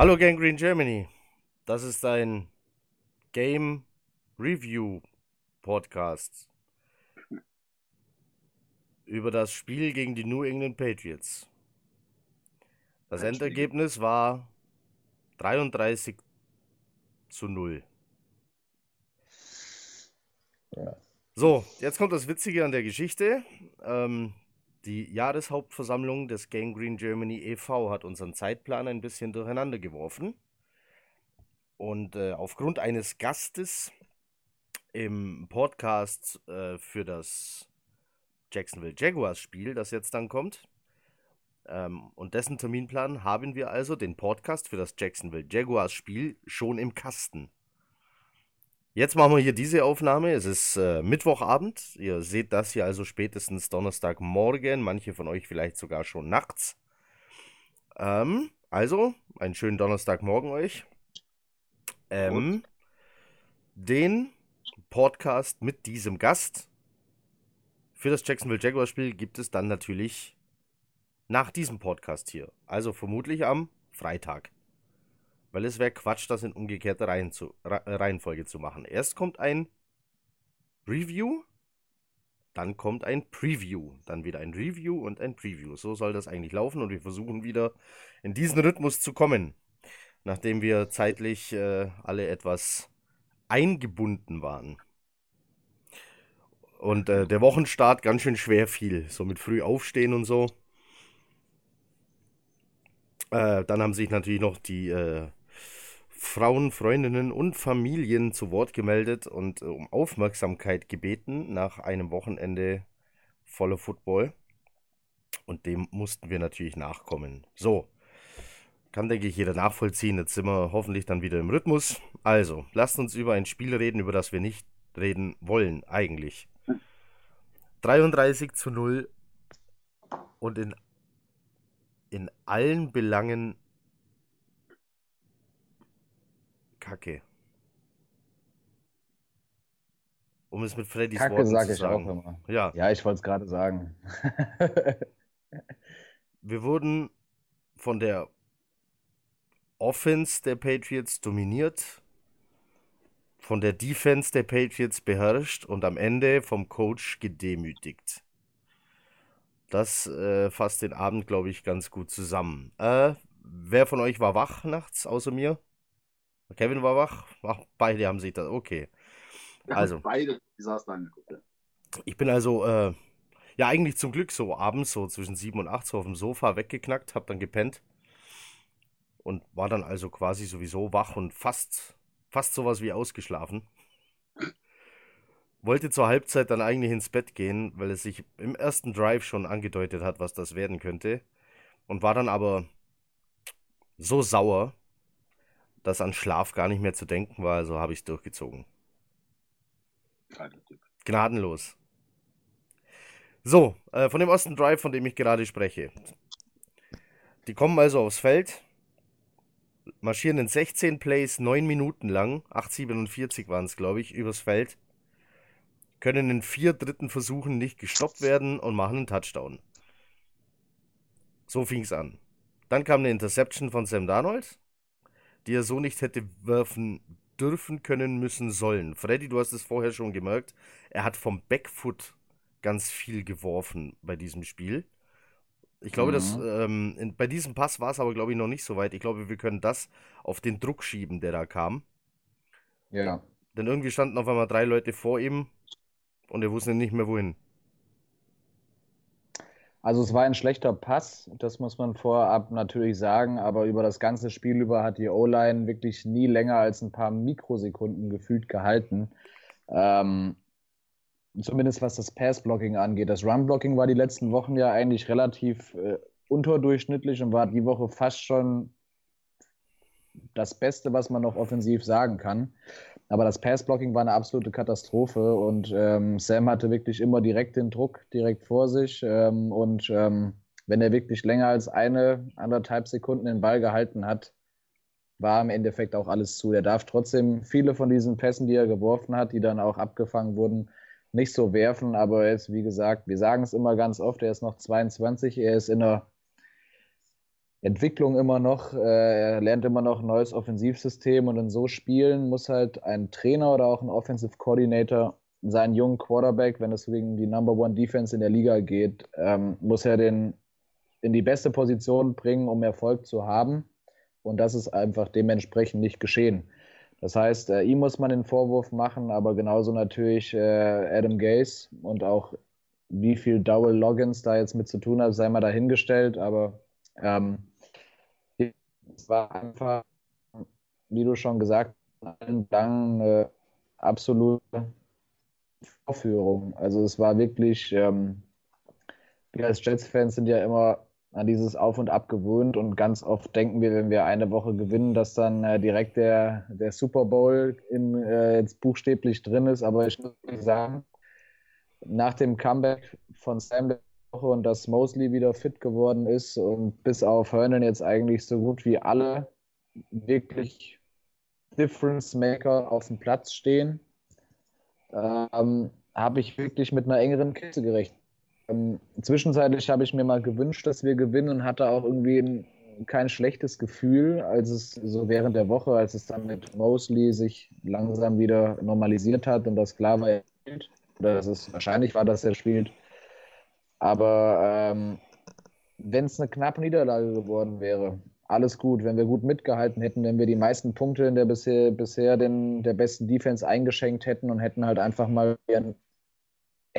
Hallo Gangrene Germany. Das ist ein Game Review Podcast über das Spiel gegen die New England Patriots. Das Endergebnis war 33 zu 0. Ja. So, jetzt kommt das Witzige an der Geschichte. Ähm, die Jahreshauptversammlung des Gangrene Germany e.V. hat unseren Zeitplan ein bisschen durcheinander geworfen. Und äh, aufgrund eines Gastes im Podcast äh, für das Jacksonville Jaguars Spiel, das jetzt dann kommt, ähm, und dessen Terminplan haben wir also den Podcast für das Jacksonville Jaguars Spiel schon im Kasten. Jetzt machen wir hier diese Aufnahme. Es ist äh, Mittwochabend. Ihr seht das hier also spätestens Donnerstagmorgen. Manche von euch vielleicht sogar schon nachts. Ähm, also, einen schönen Donnerstagmorgen euch. Ähm, den Podcast mit diesem Gast für das Jacksonville Jaguars Spiel gibt es dann natürlich nach diesem Podcast hier. Also vermutlich am Freitag. Weil es wäre Quatsch, das in umgekehrter Reihen zu, Reihenfolge zu machen. Erst kommt ein Review, dann kommt ein Preview, dann wieder ein Review und ein Preview. So soll das eigentlich laufen und wir versuchen wieder in diesen Rhythmus zu kommen, nachdem wir zeitlich äh, alle etwas eingebunden waren. Und äh, der Wochenstart ganz schön schwer fiel, so mit früh aufstehen und so. Äh, dann haben sich natürlich noch die äh, Frauen, Freundinnen und Familien zu Wort gemeldet und äh, um Aufmerksamkeit gebeten nach einem Wochenende voller Football. Und dem mussten wir natürlich nachkommen. So, kann, denke ich, jeder nachvollziehen. Jetzt sind wir hoffentlich dann wieder im Rhythmus. Also, lasst uns über ein Spiel reden, über das wir nicht reden wollen, eigentlich. 33 zu 0 und in, in allen Belangen Kacke. Um es mit Freddys Kacke Worten sage zu ich sagen. auch immer. Ja, Ja, ich wollte es gerade sagen. wir wurden von der Offense der Patriots dominiert, von der Defense der Patriots beherrscht und am Ende vom Coach gedemütigt. Das äh, fasst den Abend, glaube ich, ganz gut zusammen. Äh, wer von euch war wach nachts, außer mir? Kevin war wach? Ach, beide haben sich das. Okay. Also. haben beide die saßen angeguckt. Ja. Ich bin also, äh, ja, eigentlich zum Glück so abends, so zwischen sieben und acht, so auf dem Sofa weggeknackt, hab dann gepennt und war dann also quasi sowieso wach und fast, fast sowas wie ausgeschlafen. Wollte zur Halbzeit dann eigentlich ins Bett gehen, weil es sich im ersten Drive schon angedeutet hat, was das werden könnte. Und war dann aber so sauer, dass an Schlaf gar nicht mehr zu denken war, also habe ich es durchgezogen. Gnadenlos. So, äh, von dem ersten Drive, von dem ich gerade spreche. Die kommen also aufs Feld, marschieren in 16 Plays 9 Minuten lang, 8,47 waren es, glaube ich, übers Feld, können in vier dritten Versuchen nicht gestoppt werden und machen einen Touchdown. So fing es an. Dann kam eine Interception von Sam Darnold, die er so nicht hätte werfen dürfen, können, müssen, sollen. Freddy, du hast es vorher schon gemerkt, er hat vom Backfoot ganz viel geworfen bei diesem Spiel. Ich glaube, Mhm. dass ähm, in, bei diesem Pass war es aber, glaube ich, noch nicht so weit. Ich glaube, wir können das auf den Druck schieben, der da kam. Ja. Denn irgendwie standen auf einmal drei Leute vor ihm und er wusste nicht mehr wohin. Also es war ein schlechter Pass, das muss man vorab natürlich sagen, aber über das ganze Spiel über hat die O-Line wirklich nie länger als ein paar Mikrosekunden gefühlt gehalten. Ähm, zumindest was das Pass-Blocking angeht. Das Run-Blocking war die letzten Wochen ja eigentlich relativ äh, unterdurchschnittlich und war die Woche fast schon das Beste, was man noch offensiv sagen kann. Aber das Pass-Blocking war eine absolute Katastrophe und ähm, Sam hatte wirklich immer direkt den Druck direkt vor sich. Ähm, und ähm, wenn er wirklich länger als eine, anderthalb Sekunden den Ball gehalten hat, war im Endeffekt auch alles zu. Er darf trotzdem viele von diesen Pässen, die er geworfen hat, die dann auch abgefangen wurden, nicht so werfen. Aber er ist, wie gesagt, wir sagen es immer ganz oft, er ist noch 22, er ist in einer Entwicklung immer noch. Äh, er lernt immer noch ein neues Offensivsystem und in so Spielen muss halt ein Trainer oder auch ein Offensive Coordinator seinen jungen Quarterback, wenn es gegen die Number One Defense in der Liga geht, ähm, muss er den in die beste Position bringen, um Erfolg zu haben. Und das ist einfach dementsprechend nicht geschehen. Das heißt, äh, ihm muss man den Vorwurf machen, aber genauso natürlich äh, Adam Gase und auch wie viel Dowell Loggins da jetzt mit zu tun hat, sei mal dahingestellt. Aber ähm, es war einfach, wie du schon gesagt hast, Dank eine absolute Vorführung. Also es war wirklich, ähm, wir als Jets-Fans sind ja immer an dieses Auf und Ab gewöhnt und ganz oft denken wir, wenn wir eine Woche gewinnen, dass dann äh, direkt der, der Super Bowl in, äh, jetzt buchstäblich drin ist. Aber ich muss sagen, nach dem Comeback von Sam Woche und dass Mosley wieder fit geworden ist und bis auf Hernan jetzt eigentlich so gut wie alle wirklich Difference Maker auf dem Platz stehen, ähm, habe ich wirklich mit einer engeren Kiste gerechnet. Ähm, zwischenzeitlich habe ich mir mal gewünscht, dass wir gewinnen und hatte auch irgendwie ein, kein schlechtes Gefühl, als es so während der Woche, als es dann mit Mosley sich langsam wieder normalisiert hat und das klar war, dass es wahrscheinlich war, dass er spielt. Aber ähm, wenn es eine knappe Niederlage geworden wäre, alles gut. Wenn wir gut mitgehalten hätten, wenn wir die meisten Punkte in der bisher, bisher den, der besten Defense eingeschenkt hätten und hätten halt einfach mal ein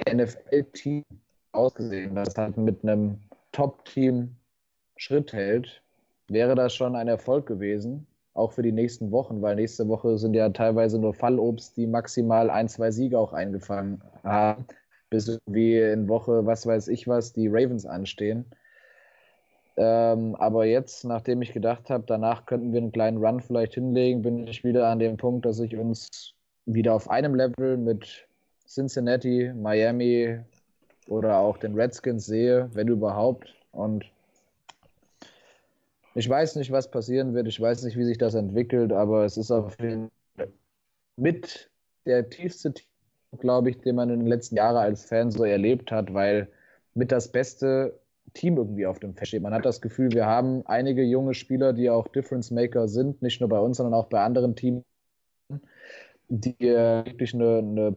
NFL-Team ausgesehen, das halt mit einem Top-Team Schritt hält, wäre das schon ein Erfolg gewesen, auch für die nächsten Wochen, weil nächste Woche sind ja teilweise nur Fallobst, die maximal ein, zwei Siege auch eingefangen haben bis wie in Woche, was weiß ich was, die Ravens anstehen. Ähm, aber jetzt, nachdem ich gedacht habe, danach könnten wir einen kleinen Run vielleicht hinlegen, bin ich wieder an dem Punkt, dass ich uns wieder auf einem Level mit Cincinnati, Miami oder auch den Redskins sehe, wenn überhaupt. Und ich weiß nicht, was passieren wird. Ich weiß nicht, wie sich das entwickelt, aber es ist auf jeden Fall mit der tiefste glaube ich, den man in den letzten Jahren als Fan so erlebt hat, weil mit das beste Team irgendwie auf dem Feld steht. Man hat das Gefühl, wir haben einige junge Spieler, die auch Difference Maker sind, nicht nur bei uns, sondern auch bei anderen Teams, die wirklich eine, eine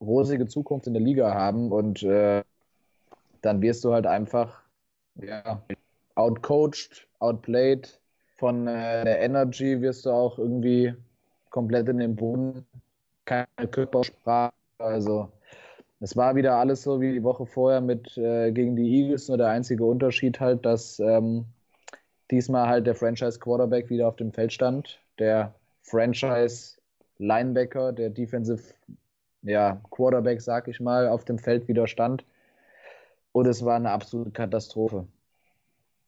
rosige Zukunft in der Liga haben. Und äh, dann wirst du halt einfach ja, outcoached, outplayed. Von äh, der Energy wirst du auch irgendwie komplett in den Boden, keine Körpersprache, also es war wieder alles so wie die Woche vorher mit äh, gegen die Eagles, nur der einzige Unterschied halt, dass ähm, diesmal halt der Franchise Quarterback wieder auf dem Feld stand, der Franchise Linebacker, der Defensive ja, Quarterback, sag ich mal, auf dem Feld wieder stand. Und es war eine absolute Katastrophe.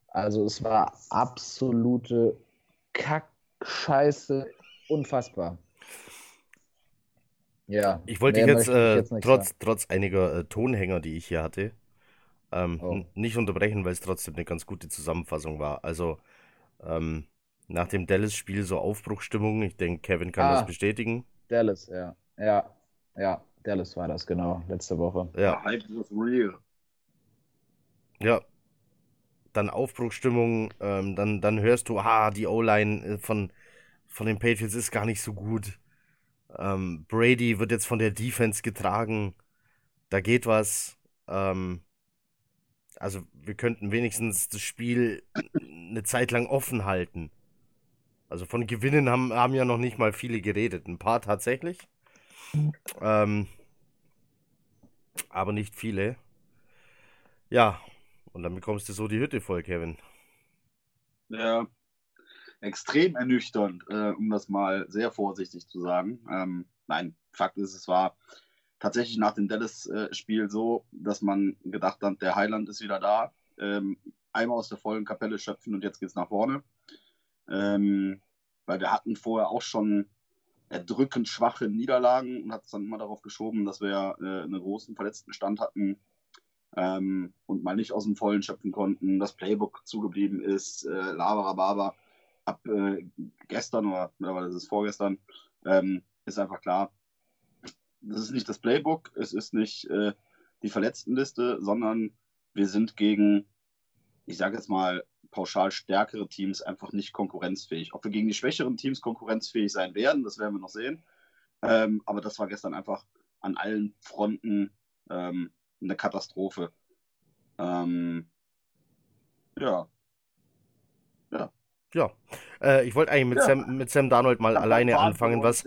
Also es war absolute Kackscheiße, unfassbar. Ja. Ich wollte dich jetzt, äh, jetzt trotz, trotz einiger äh, Tonhänger, die ich hier hatte, ähm, oh. nicht unterbrechen, weil es trotzdem eine ganz gute Zusammenfassung war. Also ähm, nach dem Dallas-Spiel so Aufbruchstimmung. Ich denke, Kevin kann ah, das bestätigen. Dallas, ja. Ja, ja, Dallas war das, genau, letzte Woche. Ja. Hype was real. Ja. Dann Aufbruchstimmung, ähm, dann, dann hörst du, ah, die O-Line äh, von, von den Patriots ist gar nicht so gut. Ähm, Brady wird jetzt von der Defense getragen. Da geht was. Ähm, also wir könnten wenigstens das Spiel eine Zeit lang offen halten. Also von Gewinnen haben, haben ja noch nicht mal viele geredet. Ein paar tatsächlich. Ähm, aber nicht viele. Ja, und dann bekommst du so die Hütte voll, Kevin. Ja, extrem ernüchternd, äh, um das mal sehr vorsichtig zu sagen. Ähm, nein, Fakt ist, es war tatsächlich nach dem Dallas-Spiel so, dass man gedacht hat, der Highland ist wieder da. Ähm, einmal aus der vollen Kapelle schöpfen und jetzt geht es nach vorne. Ähm, weil wir hatten vorher auch schon erdrückend schwache Niederlagen und hat es dann immer darauf geschoben, dass wir äh, einen großen Verletztenstand hatten ähm, und mal nicht aus dem Vollen schöpfen konnten, das Playbook zugeblieben ist, äh, Labarababa. Ab äh, gestern oder mittlerweile ist es vorgestern, ähm, ist einfach klar, das ist nicht das Playbook, es ist nicht äh, die Verletztenliste, sondern wir sind gegen, ich sage jetzt mal, pauschal stärkere Teams einfach nicht konkurrenzfähig. Ob wir gegen die schwächeren Teams konkurrenzfähig sein werden, das werden wir noch sehen. Ähm, aber das war gestern einfach an allen Fronten ähm, eine Katastrophe. Ähm, ja. Ja. Äh, ich wollte eigentlich mit, ja. Sam, mit Sam Darnold mal alleine anfangen, was,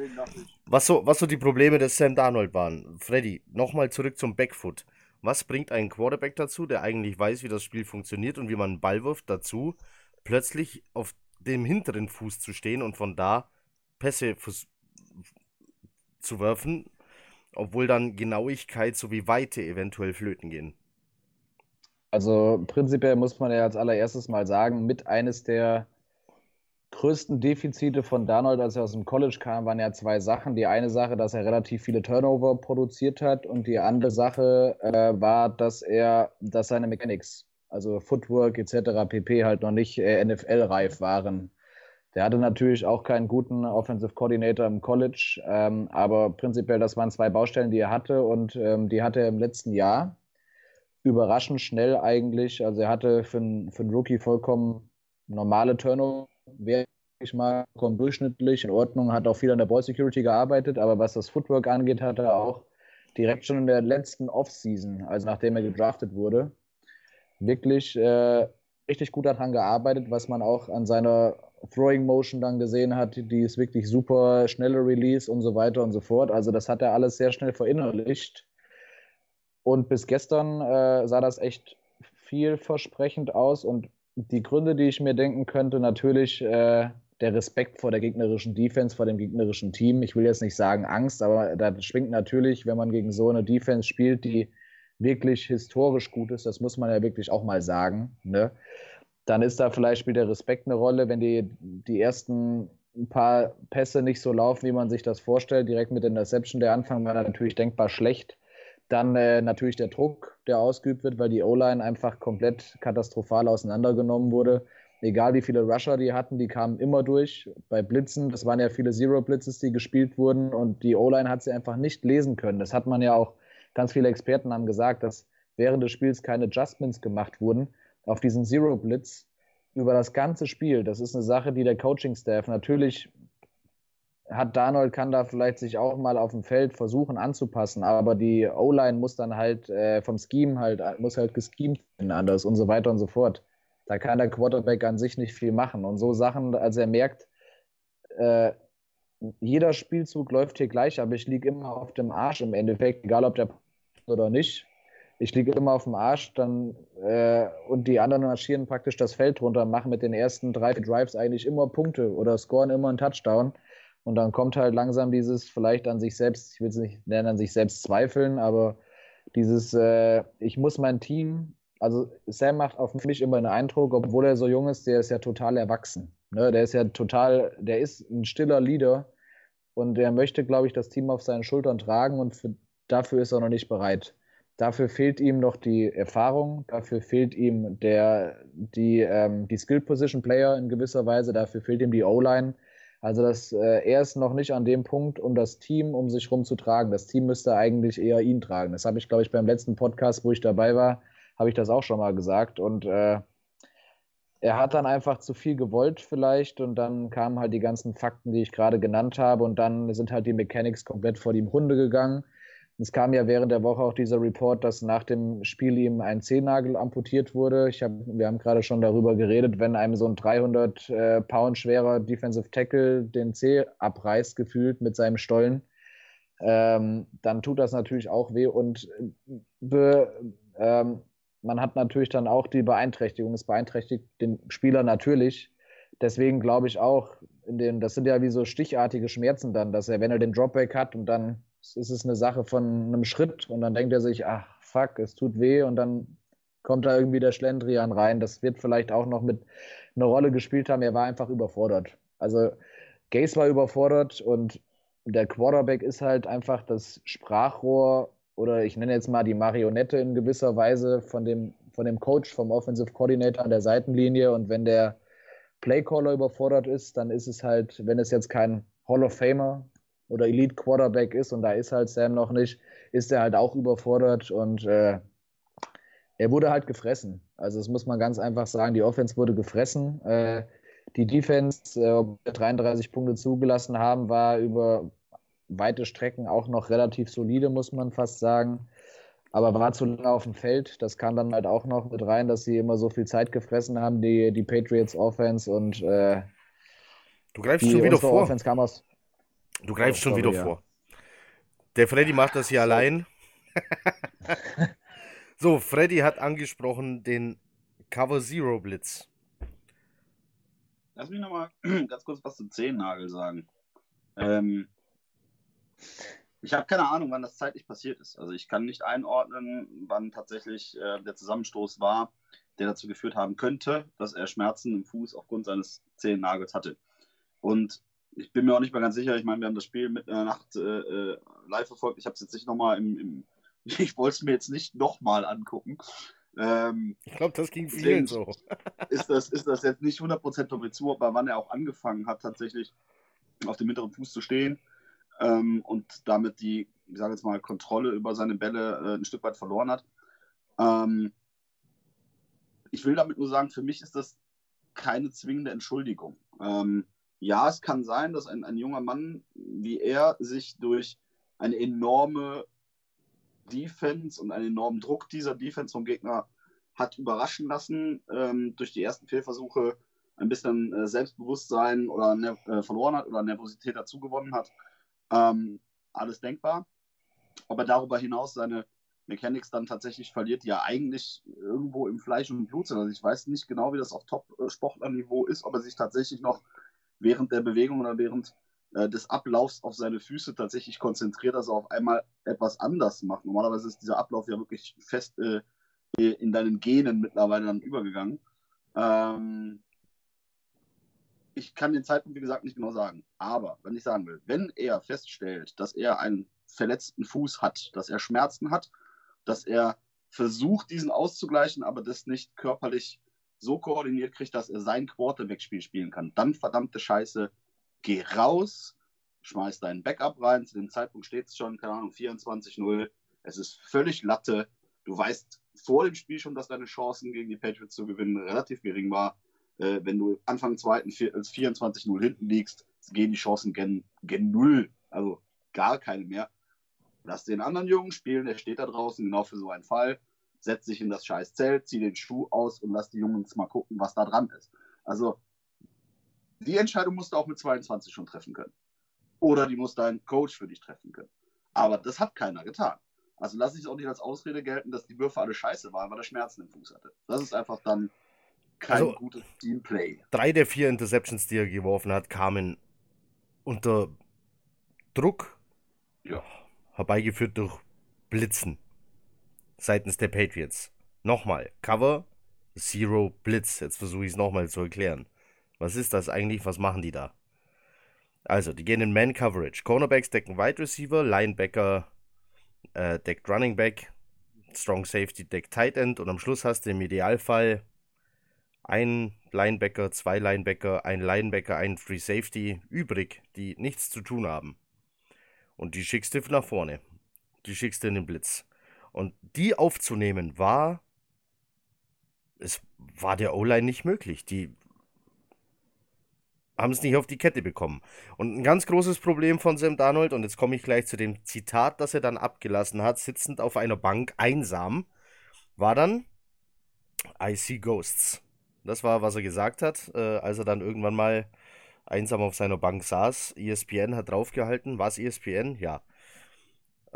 was, so, was so die Probleme des Sam Darnold waren. Freddy, nochmal zurück zum Backfoot. Was bringt einen Quarterback dazu, der eigentlich weiß, wie das Spiel funktioniert und wie man einen Ball wirft, dazu, plötzlich auf dem hinteren Fuß zu stehen und von da Pässe zu werfen, obwohl dann Genauigkeit sowie Weite eventuell flöten gehen? Also prinzipiell muss man ja als allererstes mal sagen, mit eines der größten Defizite von Darnold, als er aus dem College kam, waren ja zwei Sachen. Die eine Sache, dass er relativ viele Turnover produziert hat und die andere Sache äh, war, dass er, dass seine Mechanics, also Footwork etc. pp. halt noch nicht äh, NFL-reif waren. Der hatte natürlich auch keinen guten Offensive Coordinator im College, ähm, aber prinzipiell, das waren zwei Baustellen, die er hatte und ähm, die hatte er im letzten Jahr überraschend schnell eigentlich. Also er hatte für, für einen Rookie vollkommen normale Turnover wäre ich mal kommt durchschnittlich in Ordnung, hat auch viel an der Ball Security gearbeitet, aber was das Footwork angeht, hat er auch direkt schon in der letzten Offseason, also nachdem er gedraftet wurde, wirklich äh, richtig gut daran gearbeitet, was man auch an seiner Throwing Motion dann gesehen hat, die ist wirklich super, schnelle Release und so weiter und so fort. Also das hat er alles sehr schnell verinnerlicht. Und bis gestern äh, sah das echt vielversprechend aus und die Gründe, die ich mir denken könnte, natürlich äh, der Respekt vor der gegnerischen Defense, vor dem gegnerischen Team. Ich will jetzt nicht sagen Angst, aber da schwingt natürlich, wenn man gegen so eine Defense spielt, die wirklich historisch gut ist, das muss man ja wirklich auch mal sagen, ne? dann ist da vielleicht spielt der Respekt eine Rolle, wenn die, die ersten paar Pässe nicht so laufen, wie man sich das vorstellt, direkt mit Interception. Der Anfang war natürlich denkbar schlecht. Dann äh, natürlich der Druck, der ausgeübt wird, weil die O-Line einfach komplett katastrophal auseinandergenommen wurde. Egal wie viele Rusher die hatten, die kamen immer durch. Bei Blitzen, das waren ja viele Zero-Blitzes, die gespielt wurden und die O-Line hat sie einfach nicht lesen können. Das hat man ja auch, ganz viele Experten haben gesagt, dass während des Spiels keine Adjustments gemacht wurden auf diesen Zero-Blitz über das ganze Spiel. Das ist eine Sache, die der Coaching-Staff natürlich hat Darnold kann da vielleicht sich auch mal auf dem Feld versuchen anzupassen, aber die O-Line muss dann halt äh, vom Scheme halt, muss halt geschemt werden anders und so weiter und so fort. Da kann der Quarterback an sich nicht viel machen. Und so Sachen, als er merkt, äh, jeder Spielzug läuft hier gleich, aber ich liege immer auf dem Arsch im Endeffekt, egal ob der oder nicht. Ich liege immer auf dem Arsch, dann äh, und die anderen marschieren praktisch das Feld runter, machen mit den ersten drei Drives eigentlich immer Punkte oder scoren immer einen Touchdown. Und dann kommt halt langsam dieses vielleicht an sich selbst, ich will es nicht nennen, an sich selbst zweifeln, aber dieses, äh, ich muss mein Team, also Sam macht auf mich immer einen Eindruck, obwohl er so jung ist, der ist ja total erwachsen. Ne? Der ist ja total, der ist ein stiller Leader und der möchte, glaube ich, das Team auf seinen Schultern tragen und für, dafür ist er noch nicht bereit. Dafür fehlt ihm noch die Erfahrung, dafür fehlt ihm der, die, ähm, die Skill Position Player in gewisser Weise, dafür fehlt ihm die O-Line also das, äh, er ist noch nicht an dem Punkt, um das Team um sich herum zu tragen. Das Team müsste eigentlich eher ihn tragen. Das habe ich, glaube ich, beim letzten Podcast, wo ich dabei war, habe ich das auch schon mal gesagt. Und äh, er hat dann einfach zu viel gewollt vielleicht und dann kamen halt die ganzen Fakten, die ich gerade genannt habe und dann sind halt die Mechanics komplett vor die Hunde gegangen. Es kam ja während der Woche auch dieser Report, dass nach dem Spiel ihm ein Zehennagel amputiert wurde. Ich hab, wir haben gerade schon darüber geredet, wenn einem so ein 300 äh, Pound schwerer Defensive Tackle den Zeh abreißt, gefühlt mit seinem Stollen, ähm, dann tut das natürlich auch weh. Und be, ähm, man hat natürlich dann auch die Beeinträchtigung. Es beeinträchtigt den Spieler natürlich. Deswegen glaube ich auch, den, das sind ja wie so stichartige Schmerzen dann, dass er, wenn er den Dropback hat und dann ist es eine Sache von einem Schritt und dann denkt er sich, ach fuck, es tut weh und dann kommt da irgendwie der Schlendrian rein. Das wird vielleicht auch noch mit eine Rolle gespielt haben. Er war einfach überfordert. Also Gaze war überfordert und der Quarterback ist halt einfach das Sprachrohr oder ich nenne jetzt mal die Marionette in gewisser Weise von dem, von dem Coach, vom Offensive Coordinator an der Seitenlinie. Und wenn der Playcaller überfordert ist, dann ist es halt, wenn es jetzt kein Hall of Famer oder Elite Quarterback ist und da ist halt Sam noch nicht, ist er halt auch überfordert und äh, er wurde halt gefressen. Also das muss man ganz einfach sagen, die Offense wurde gefressen. Äh, die Defense, äh, 33 Punkte zugelassen haben, war über weite Strecken auch noch relativ solide, muss man fast sagen. Aber war zu lange auf dem Feld. Das kam dann halt auch noch mit rein, dass sie immer so viel Zeit gefressen haben, die, die Patriots Offense und äh, Du greifst schon wieder vor. Offense kam aus, Du greifst oh, schon wieder ja. vor. Der Freddy macht das hier allein. so, Freddy hat angesprochen den Cover Zero Blitz. Lass mich nochmal ganz kurz was zum Zehennagel sagen. Ähm, ich habe keine Ahnung, wann das zeitlich passiert ist. Also ich kann nicht einordnen, wann tatsächlich äh, der Zusammenstoß war, der dazu geführt haben könnte, dass er Schmerzen im Fuß aufgrund seines Zehennagels hatte. Und ich bin mir auch nicht mehr ganz sicher. Ich meine, wir haben das Spiel mit einer Nacht äh, äh live verfolgt. Ich habe es jetzt nicht nochmal im, im ich wollte es mir jetzt nicht nochmal angucken. Ähm, ich glaube, das ging vielen so. ist, das, ist das jetzt nicht 100% von mir zu, aber wann er auch angefangen hat, tatsächlich auf dem mittleren Fuß zu stehen ähm, und damit die, ich sage jetzt mal, Kontrolle über seine Bälle äh, ein Stück weit verloren hat. Ähm, ich will damit nur sagen, für mich ist das keine zwingende Entschuldigung. Ähm, ja, es kann sein, dass ein, ein junger Mann wie er sich durch eine enorme Defense und einen enormen Druck dieser Defense vom Gegner hat überraschen lassen, ähm, durch die ersten Fehlversuche ein bisschen äh, Selbstbewusstsein oder äh, verloren hat oder Nervosität dazu gewonnen hat. Ähm, alles denkbar. Aber darüber hinaus seine Mechanics dann tatsächlich verliert, die ja eigentlich irgendwo im Fleisch und Blut sind. Also ich weiß nicht genau, wie das auf Top-Sportlerniveau ist, ob er sich tatsächlich noch während der Bewegung oder während äh, des Ablaufs auf seine Füße tatsächlich konzentriert, dass er auf einmal etwas anders macht. Normalerweise ist dieser Ablauf ja wirklich fest äh, in deinen Genen mittlerweile dann übergegangen. Ähm, ich kann den Zeitpunkt, wie gesagt, nicht genau sagen. Aber wenn ich sagen will, wenn er feststellt, dass er einen verletzten Fuß hat, dass er Schmerzen hat, dass er versucht, diesen auszugleichen, aber das nicht körperlich so koordiniert kriegt, dass er sein Quarterback-Spiel spielen kann, dann verdammte Scheiße, geh raus, schmeiß deinen Backup rein. Zu dem Zeitpunkt steht es schon, keine Ahnung, 24-0. Es ist völlig Latte. Du weißt vor dem Spiel schon, dass deine Chancen gegen die Patriots zu gewinnen relativ gering war äh, wenn du Anfang zweiten als 24-0 hinten liegst, gehen die Chancen gen, gen null, also gar keine mehr. Lass den anderen Jungen spielen, der steht da draußen genau für so einen Fall, setz dich in das scheiß Zelt, zieh den Schuh aus und lass die Jungs mal gucken, was da dran ist. Also die Entscheidung musst du auch mit 22 schon treffen können. Oder die muss dein Coach für dich treffen können. Aber das hat keiner getan. Also lass ich es auch nicht als Ausrede gelten, dass die Würfe alle scheiße waren, weil er Schmerzen im Fuß hatte. Das ist einfach dann kein also, gutes Teamplay. Drei der vier Interceptions, die er geworfen hat, kamen unter Druck, ja. herbeigeführt durch Blitzen seitens der Patriots. Nochmal, Cover, Zero, Blitz. Jetzt versuche ich es nochmal zu erklären. Was ist das eigentlich? Was machen die da? Also, die gehen in Man-Coverage. Cornerbacks decken Wide Receiver, Linebacker äh, deckt Running Back, Strong Safety deckt Tight End und am Schluss hast du im Idealfall ein Linebacker, zwei Linebacker, ein Linebacker, ein Free Safety übrig, die nichts zu tun haben. Und die schickst du nach vorne. Die schickst du in den Blitz. Und die aufzunehmen war, es war der O-Line nicht möglich. Die haben es nicht auf die Kette bekommen. Und ein ganz großes Problem von Sam Darnold, und jetzt komme ich gleich zu dem Zitat, das er dann abgelassen hat, sitzend auf einer Bank, einsam, war dann I see ghosts. Das war, was er gesagt hat, äh, als er dann irgendwann mal einsam auf seiner Bank saß. ESPN hat draufgehalten. War es ESPN? Ja.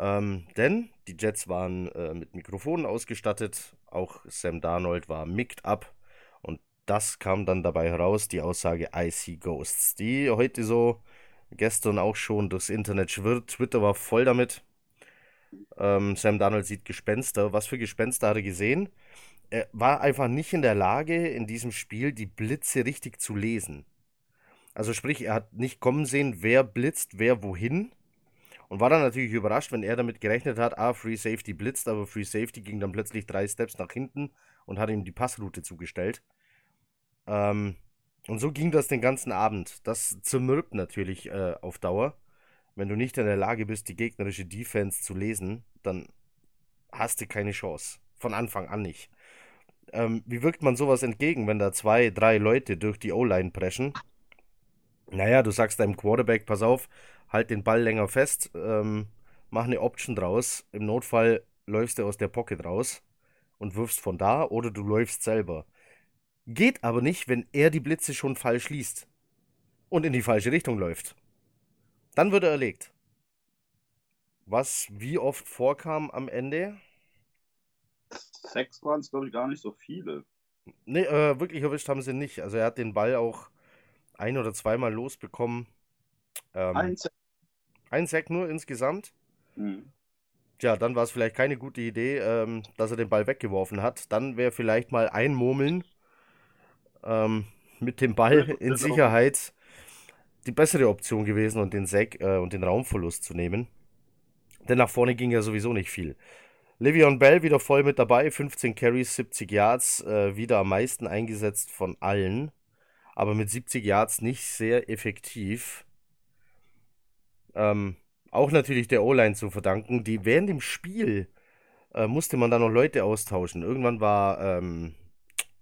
Ähm, denn die Jets waren äh, mit Mikrofonen ausgestattet. Auch Sam Darnold war micked up. Und das kam dann dabei heraus, die Aussage I see Ghosts, die heute so gestern auch schon durchs Internet schwirrt. Twitter war voll damit. Ähm, Sam Donald sieht Gespenster. Was für Gespenster hat er gesehen? Er war einfach nicht in der Lage, in diesem Spiel die Blitze richtig zu lesen. Also sprich, er hat nicht kommen sehen, wer blitzt, wer wohin. Und war dann natürlich überrascht, wenn er damit gerechnet hat, ah, Free Safety blitzt, aber Free Safety ging dann plötzlich drei Steps nach hinten und hat ihm die Passroute zugestellt. Ähm, und so ging das den ganzen Abend. Das zermürbt natürlich äh, auf Dauer. Wenn du nicht in der Lage bist, die gegnerische Defense zu lesen, dann hast du keine Chance. Von Anfang an nicht. Ähm, wie wirkt man sowas entgegen, wenn da zwei, drei Leute durch die O-Line preschen? Naja, du sagst deinem Quarterback, pass auf, halt den Ball länger fest, ähm, mach eine Option draus. Im Notfall läufst du aus der Pocket raus und wirfst von da oder du läufst selber. Geht aber nicht, wenn er die Blitze schon falsch liest und in die falsche Richtung läuft. Dann wird er erlegt. Was wie oft vorkam am Ende? Sechs waren es, glaube ich, gar nicht so viele. Nee, äh, wirklich erwischt haben sie nicht. Also er hat den Ball auch ein oder zweimal losbekommen. Ähm, Ein Sack. ein Sack nur insgesamt. Mhm. Tja, dann war es vielleicht keine gute Idee, ähm, dass er den Ball weggeworfen hat. Dann wäre vielleicht mal ein Murmeln ähm, mit dem Ball in Sicherheit die bessere Option gewesen und den Sack äh, und den Raumverlust zu nehmen. Denn nach vorne ging ja sowieso nicht viel. Le'Veon Bell wieder voll mit dabei, 15 Carries, 70 Yards, äh, wieder am meisten eingesetzt von allen, aber mit 70 Yards nicht sehr effektiv. Ähm, auch natürlich der O-Line zu verdanken, die während dem Spiel äh, musste man da noch Leute austauschen. Irgendwann war ähm,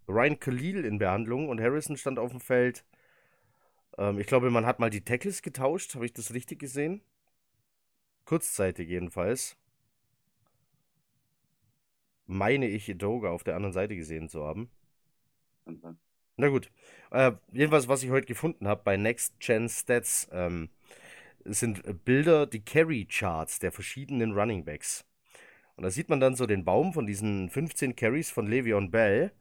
Ryan Khalil in Behandlung und Harrison stand auf dem Feld. Ähm, ich glaube, man hat mal die Tackles getauscht. Habe ich das richtig gesehen? Kurzzeitig jedenfalls. Meine ich Edoga auf der anderen Seite gesehen zu haben. Na gut. Äh, jedenfalls, was ich heute gefunden habe bei Next Gen Stats, ähm, sind Bilder, die Carry-Charts der verschiedenen Running Backs. Und da sieht man dann so den Baum von diesen 15 Carries von Le'Veon Bell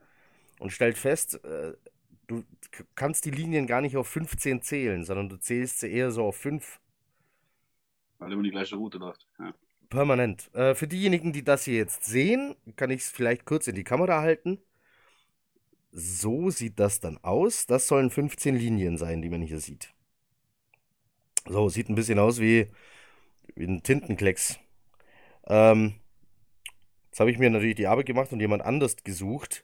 und stellt fest, äh, du kannst die Linien gar nicht auf 15 zählen, sondern du zählst sie eher so auf 5 Weil immer die gleiche Route läuft. Ja. permanent. Äh, für diejenigen, die das hier jetzt sehen, kann ich es vielleicht kurz in die Kamera halten. So sieht das dann aus. Das sollen 15 Linien sein, die man hier sieht. So, sieht ein bisschen aus wie, wie ein Tintenklecks. Ähm, jetzt habe ich mir natürlich die Arbeit gemacht und jemand anders gesucht,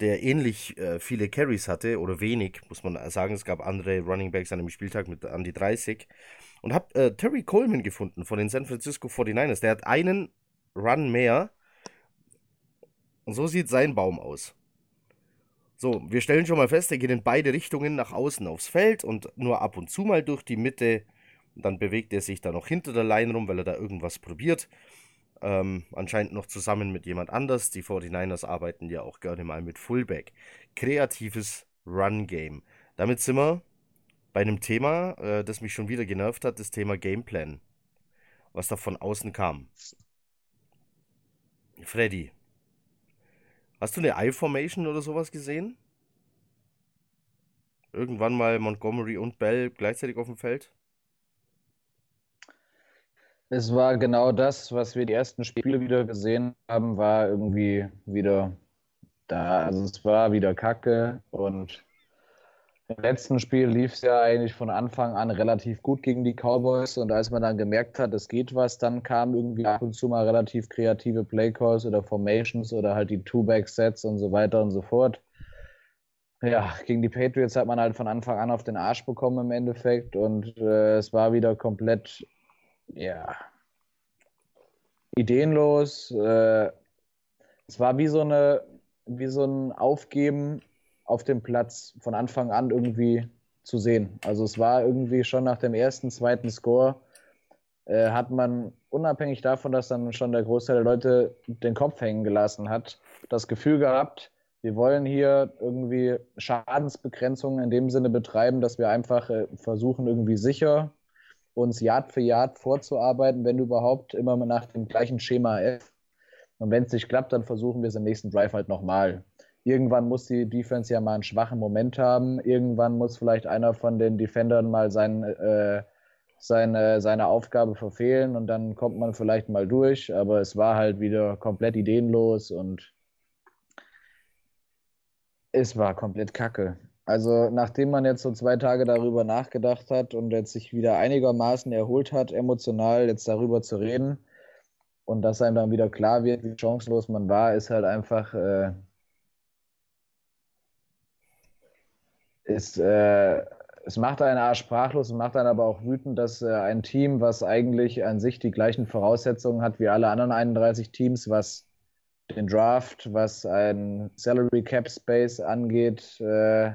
der ähnlich äh, viele Carries hatte, oder wenig, muss man sagen. Es gab andere Running Backs an dem Spieltag mit an die 30. Und habe äh, Terry Coleman gefunden von den San Francisco 49ers. Der hat einen Run mehr. Und so sieht sein Baum aus. So, wir stellen schon mal fest, er geht in beide Richtungen nach außen aufs Feld und nur ab und zu mal durch die Mitte. Und dann bewegt er sich da noch hinter der Line rum, weil er da irgendwas probiert. Ähm, anscheinend noch zusammen mit jemand anders. Die 49ers arbeiten ja auch gerne mal mit Fullback. Kreatives Run-Game. Damit sind wir bei einem Thema, äh, das mich schon wieder genervt hat, das Thema Gameplan. Was da von außen kam. Freddy, hast du eine I-Formation oder sowas gesehen? Irgendwann mal Montgomery und Bell gleichzeitig auf dem Feld? Es war genau das, was wir die ersten Spiele wieder gesehen haben, war irgendwie wieder da. Also es war wieder Kacke und im letzten Spiel lief es ja eigentlich von Anfang an relativ gut gegen die Cowboys und als man dann gemerkt hat, es geht was, dann kamen irgendwie ab und zu mal relativ kreative Playcalls oder Formations oder halt die Two-Back-Sets und so weiter und so fort. Ja, gegen die Patriots hat man halt von Anfang an auf den Arsch bekommen im Endeffekt und äh, es war wieder komplett, ja, ideenlos. Äh, es war wie so eine, wie so ein Aufgeben auf dem Platz von Anfang an irgendwie zu sehen. Also es war irgendwie schon nach dem ersten, zweiten Score äh, hat man unabhängig davon, dass dann schon der Großteil der Leute den Kopf hängen gelassen hat, das Gefühl gehabt, wir wollen hier irgendwie Schadensbegrenzungen in dem Sinne betreiben, dass wir einfach äh, versuchen, irgendwie sicher uns Yard für Yard vorzuarbeiten, wenn überhaupt, immer nach dem gleichen Schema F. Und wenn es nicht klappt, dann versuchen wir es im nächsten Drive halt nochmal. Irgendwann muss die Defense ja mal einen schwachen Moment haben. Irgendwann muss vielleicht einer von den Defendern mal seinen, äh, seine, seine Aufgabe verfehlen und dann kommt man vielleicht mal durch, aber es war halt wieder komplett ideenlos und es war komplett kacke. Also nachdem man jetzt so zwei Tage darüber nachgedacht hat und jetzt sich wieder einigermaßen erholt hat, emotional jetzt darüber zu reden und dass einem dann wieder klar wird, wie chancenlos man war, ist halt einfach äh, ist, äh, es macht einen Arsch sprachlos, es macht einen aber auch wütend, dass äh, ein Team, was eigentlich an sich die gleichen Voraussetzungen hat wie alle anderen 31 Teams, was den Draft, was ein Salary Cap Space angeht, äh,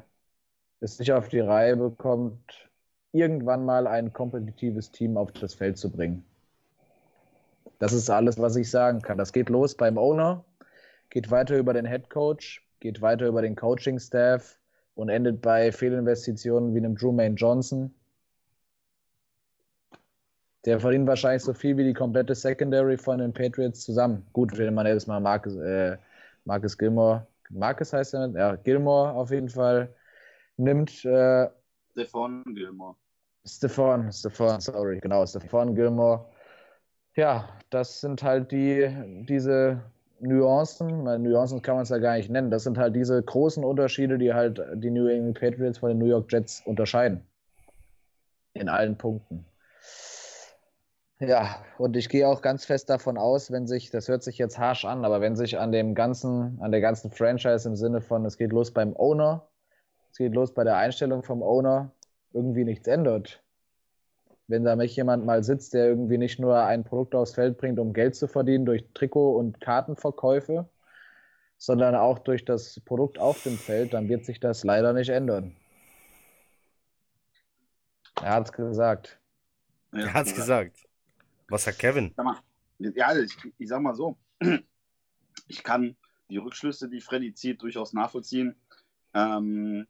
es nicht auf die Reihe bekommt, irgendwann mal ein kompetitives Team auf das Feld zu bringen. Das ist alles, was ich sagen kann. Das geht los beim Owner, geht weiter über den Head Coach, geht weiter über den Coaching Staff und endet bei Fehlinvestitionen wie einem Drew Main Johnson. Der verdient wahrscheinlich so viel wie die komplette Secondary von den Patriots zusammen. Gut, wenn man jetzt mal Marcus, äh, Marcus Gilmore, Marcus heißt er, ja, Gilmore auf jeden Fall nimmt. Äh, Stefan Gilmore. Stefan, Stefan, sorry, genau, Stefan Gilmore. Ja, das sind halt die, diese Nuancen, meine, Nuancen kann man es ja gar nicht nennen. Das sind halt diese großen Unterschiede, die halt die New England Patriots von den New York Jets unterscheiden. In allen Punkten. Ja, und ich gehe auch ganz fest davon aus, wenn sich, das hört sich jetzt harsch an, aber wenn sich an dem ganzen, an der ganzen Franchise im Sinne von, es geht los beim Owner, es geht los bei der Einstellung vom Owner, irgendwie nichts ändert. Wenn da mich jemand mal sitzt, der irgendwie nicht nur ein Produkt aufs Feld bringt, um Geld zu verdienen durch Trikot- und Kartenverkäufe, sondern auch durch das Produkt auf dem Feld, dann wird sich das leider nicht ändern. Er hat es gesagt. Er hat es gesagt. Was hat Kevin? Ja, ich, ich sag mal so, ich kann die Rückschlüsse, die Freddy zieht, durchaus nachvollziehen. Ähm,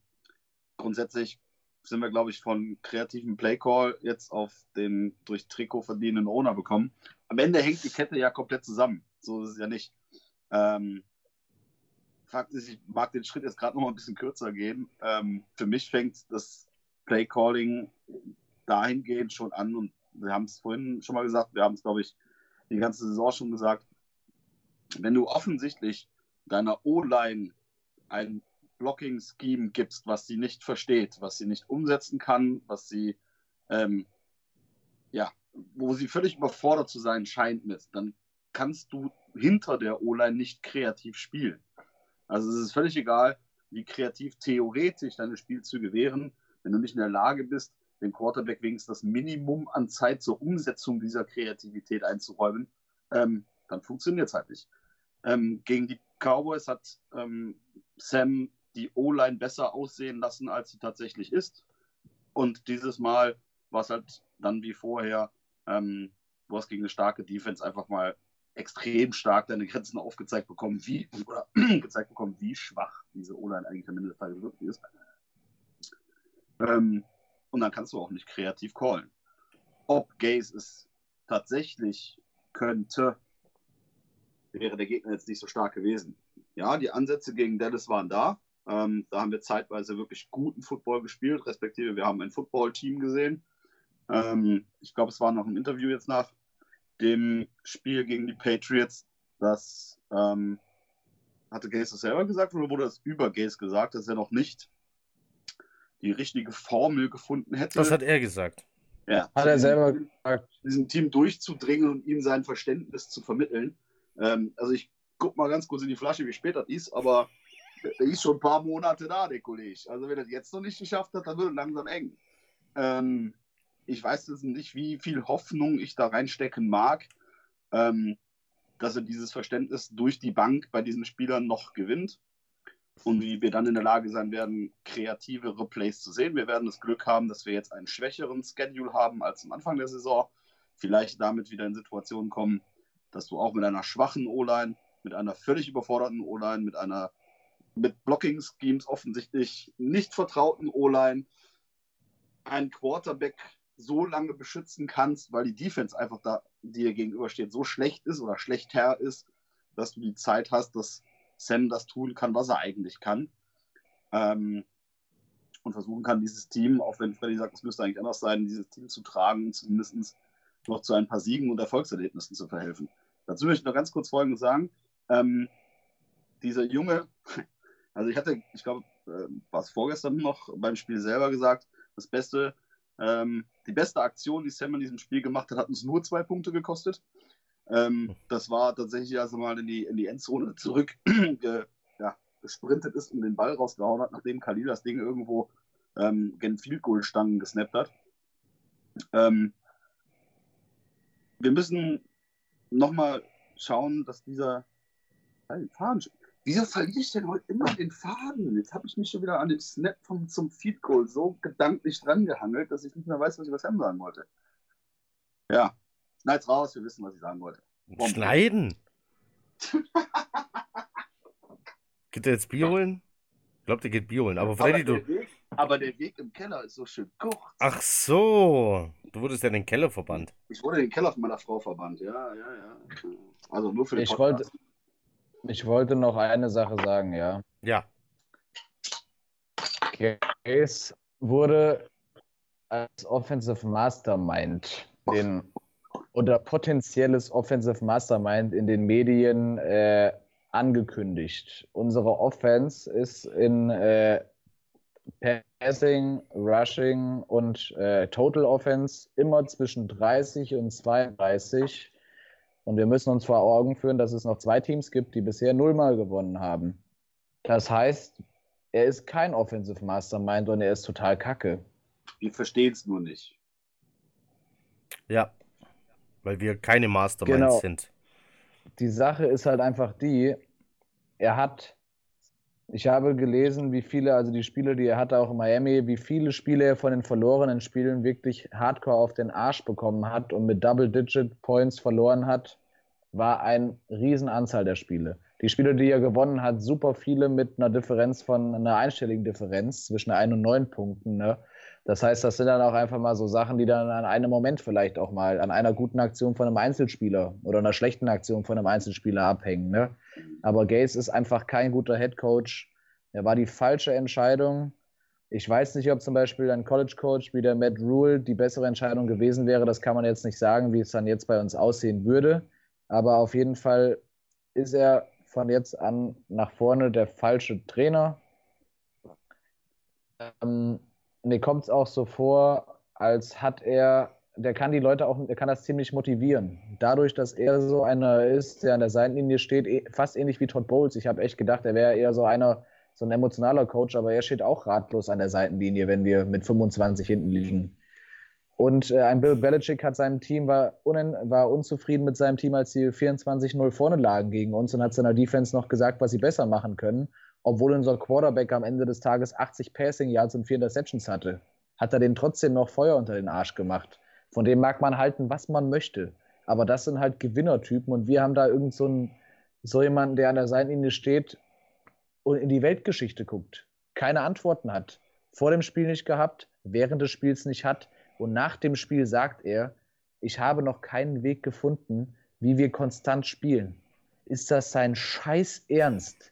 grundsätzlich sind wir, glaube ich, von kreativen Playcall jetzt auf den durch Trikot verdienenden Owner bekommen. Am Ende hängt die Kette ja komplett zusammen. So ist es ja nicht. Ähm, Fakt ist, ich mag den Schritt jetzt gerade noch mal ein bisschen kürzer gehen. Ähm, für mich fängt das Playcalling dahingehend schon an und wir haben es vorhin schon mal gesagt, wir haben es, glaube ich, die ganze Saison schon gesagt. Wenn du offensichtlich deiner O-Line ein Blocking-Scheme gibst, was sie nicht versteht, was sie nicht umsetzen kann, was sie, ähm, ja, wo sie völlig überfordert zu sein scheint mit, dann kannst du hinter der O-Line nicht kreativ spielen. Also es ist völlig egal, wie kreativ theoretisch deine Spielzüge wären, wenn du nicht in der Lage bist, dem Quarterback wenigstens das Minimum an Zeit zur Umsetzung dieser Kreativität einzuräumen, ähm, dann funktioniert es halt nicht. Ähm, gegen die Cowboys hat ähm, Sam die O-Line besser aussehen lassen, als sie tatsächlich ist. Und dieses Mal war es halt dann wie vorher, ähm, du hast gegen eine starke Defense einfach mal extrem stark deine Grenzen aufgezeigt bekommen, wie, oder gezeigt bekommen, wie schwach diese O-Line eigentlich am Ende des Tages wirklich ist. Ähm, und dann kannst du auch nicht kreativ callen. Ob Gaze es tatsächlich könnte, wäre der Gegner jetzt nicht so stark gewesen. Ja, die Ansätze gegen Dallas waren da. Ähm, da haben wir zeitweise wirklich guten Football gespielt, respektive wir haben ein Football-Team gesehen. Ähm, ich glaube, es war noch ein Interview jetzt nach dem Spiel gegen die Patriots, das ähm, hatte Gaze das selber gesagt oder wurde das über Gaze gesagt, dass er noch nicht die richtige Formel gefunden hätte? Das hat er gesagt. Ja, hat er selber gesagt. Diesem Team durchzudringen und ihm sein Verständnis zu vermitteln. Ähm, also ich guck mal ganz kurz in die Flasche, wie spät das ist, aber der ist schon ein paar Monate da, der Kollege. Also wenn er jetzt noch nicht geschafft hat, dann wird es langsam eng. Ähm, ich weiß jetzt nicht, wie viel Hoffnung ich da reinstecken mag, ähm, dass er dieses Verständnis durch die Bank bei diesen Spielern noch gewinnt und wie wir dann in der Lage sein werden, kreativere Plays zu sehen. Wir werden das Glück haben, dass wir jetzt einen schwächeren Schedule haben als am Anfang der Saison. Vielleicht damit wieder in Situationen kommen, dass du auch mit einer schwachen O-Line, mit einer völlig überforderten O-Line, mit einer mit Blocking-Schemes offensichtlich nicht vertrauten O-Line einen Quarterback so lange beschützen kannst, weil die Defense einfach da dir gegenübersteht, so schlecht ist oder schlechter ist, dass du die Zeit hast, dass Sam das tun kann, was er eigentlich kann. Ähm, und versuchen kann, dieses Team, auch wenn Freddy sagt, es müsste eigentlich anders sein, dieses Team zu tragen zumindest noch zu ein paar Siegen und Erfolgserlebnissen zu verhelfen. Dazu möchte ich noch ganz kurz Folgendes sagen. Ähm, dieser Junge, also ich hatte, ich glaube, äh, war es vorgestern noch beim Spiel selber gesagt, das Beste, ähm, die beste Aktion, die Sam in diesem Spiel gemacht hat, hat uns nur zwei Punkte gekostet. Ähm, das war tatsächlich, als er mal in die, in die Endzone zurück ja, gesprintet ist und den Ball rausgehauen hat, nachdem Khalil das Ding irgendwo ähm, gen Field Goal Stangen gesnappt hat. Ähm, wir müssen nochmal schauen, dass dieser Faden. Wieso verliere ich denn heute immer den Faden? Jetzt habe ich mich schon wieder an den Snap vom, zum Feed Goal so gedanklich dran gehangelt, dass ich nicht mehr weiß, was ich was Sam sagen wollte. Ja, schneid's raus, wir wissen, was ich sagen wollte. Bomben. Schneiden? geht der jetzt Bier holen? Ich glaube, der geht Bier holen. Aber Freddy, aber du. Weg, aber der Weg im Keller ist so schön kurz. Ach so. Du wurdest ja in den Keller verbannt. Ich wurde in den Keller von meiner Frau verbannt, ja, ja, ja. Also nur für den Ich Podcast. wollte, ich wollte noch eine Sache sagen, ja. Ja. Case wurde als Offensive Mastermind den, oder potenzielles Offensive Mastermind in den Medien äh, angekündigt. Unsere Offense ist in äh, Passing, Rushing und äh, Total Offense immer zwischen 30 und 32. Und wir müssen uns vor Augen führen, dass es noch zwei Teams gibt, die bisher nullmal gewonnen haben. Das heißt, er ist kein Offensive Mastermind und er ist total kacke. Wir verstehen es nur nicht. Ja. Weil wir keine Masterminds Genau. sind. Die Sache ist halt einfach die, er hat, ich habe gelesen, wie viele, also die Spiele, die er hatte auch in Miami, wie viele Spiele er von den verlorenen Spielen wirklich hardcore auf den Arsch bekommen hat und mit Double-Digit Points verloren hat, war eine Riesenanzahl der Spiele. Die Spiele, die er gewonnen hat, super viele mit einer Differenz von einer einstelligen Differenz zwischen 1 und 9 Punkten. Ne? Das heißt, das sind dann auch einfach mal so Sachen, die dann an einem Moment vielleicht auch mal an einer guten Aktion von einem Einzelspieler oder einer schlechten Aktion von einem Einzelspieler abhängen. Ne? Aber Gaze ist einfach kein guter Head Coach. Er war die falsche Entscheidung. Ich weiß nicht, ob zum Beispiel ein College Coach wie der Matt Rule die bessere Entscheidung gewesen wäre. Das kann man jetzt nicht sagen, wie es dann jetzt bei uns aussehen würde. Aber auf jeden Fall ist er von jetzt an nach vorne der falsche Trainer. Ähm, mir kommt es auch so vor, als hat er, der kann die Leute auch, der kann das ziemlich motivieren. Dadurch, dass er so einer ist, der an der Seitenlinie steht, eh- fast ähnlich wie Todd Bowles. Ich habe echt gedacht, er wäre eher so einer, so ein emotionaler Coach, aber er steht auch ratlos an der Seitenlinie, wenn wir mit 25 hinten liegen. Und äh, ein Bill Belichick hat seinem Team, war, unen, war unzufrieden mit seinem Team, als sie 24-0 vorne lagen gegen uns und hat seiner Defense noch gesagt, was sie besser machen können. Obwohl unser Quarterback am Ende des Tages 80 Passing Yards und 4 Interceptions hatte, hat er den trotzdem noch Feuer unter den Arsch gemacht. Von dem mag man halten, was man möchte. Aber das sind halt Gewinnertypen und wir haben da irgend so, einen, so jemanden, der an der Seitenlinie steht und in die Weltgeschichte guckt, keine Antworten hat, vor dem Spiel nicht gehabt, während des Spiels nicht hat und nach dem Spiel sagt er, ich habe noch keinen Weg gefunden, wie wir konstant spielen. Ist das sein Scheiß Ernst?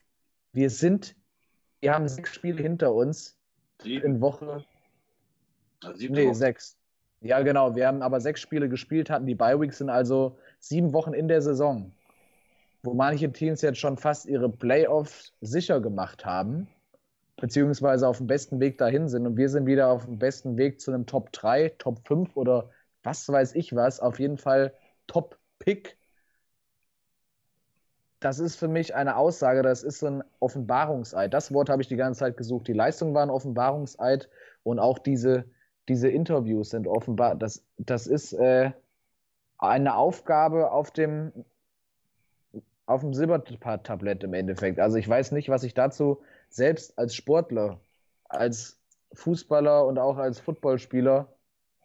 Wir sind, wir haben sechs Spiele hinter uns Sieben, in Woche, siebte nee, sechs. Ja, genau, wir haben aber sechs Spiele gespielt, hatten die Bye-Weeks, sind also sieben Wochen in der Saison, wo manche Teams jetzt schon fast ihre Playoffs sicher gemacht haben, beziehungsweise auf dem besten Weg dahin sind und wir sind wieder auf dem besten Weg zu einem Top 3, Top 5 oder was weiß ich was, auf jeden Fall Top Pick. Das ist für mich eine Aussage, das ist so ein Offenbarungseid. Das Wort habe ich die ganze Zeit gesucht. Die Leistung war ein Offenbarungseid und auch diese, diese Interviews sind offenbar, das, das ist äh, eine Aufgabe auf dem, auf dem Silbertablett im Endeffekt. Also ich weiß nicht, was ich dazu selbst als Sportler, als Fußballer und auch als Footballspieler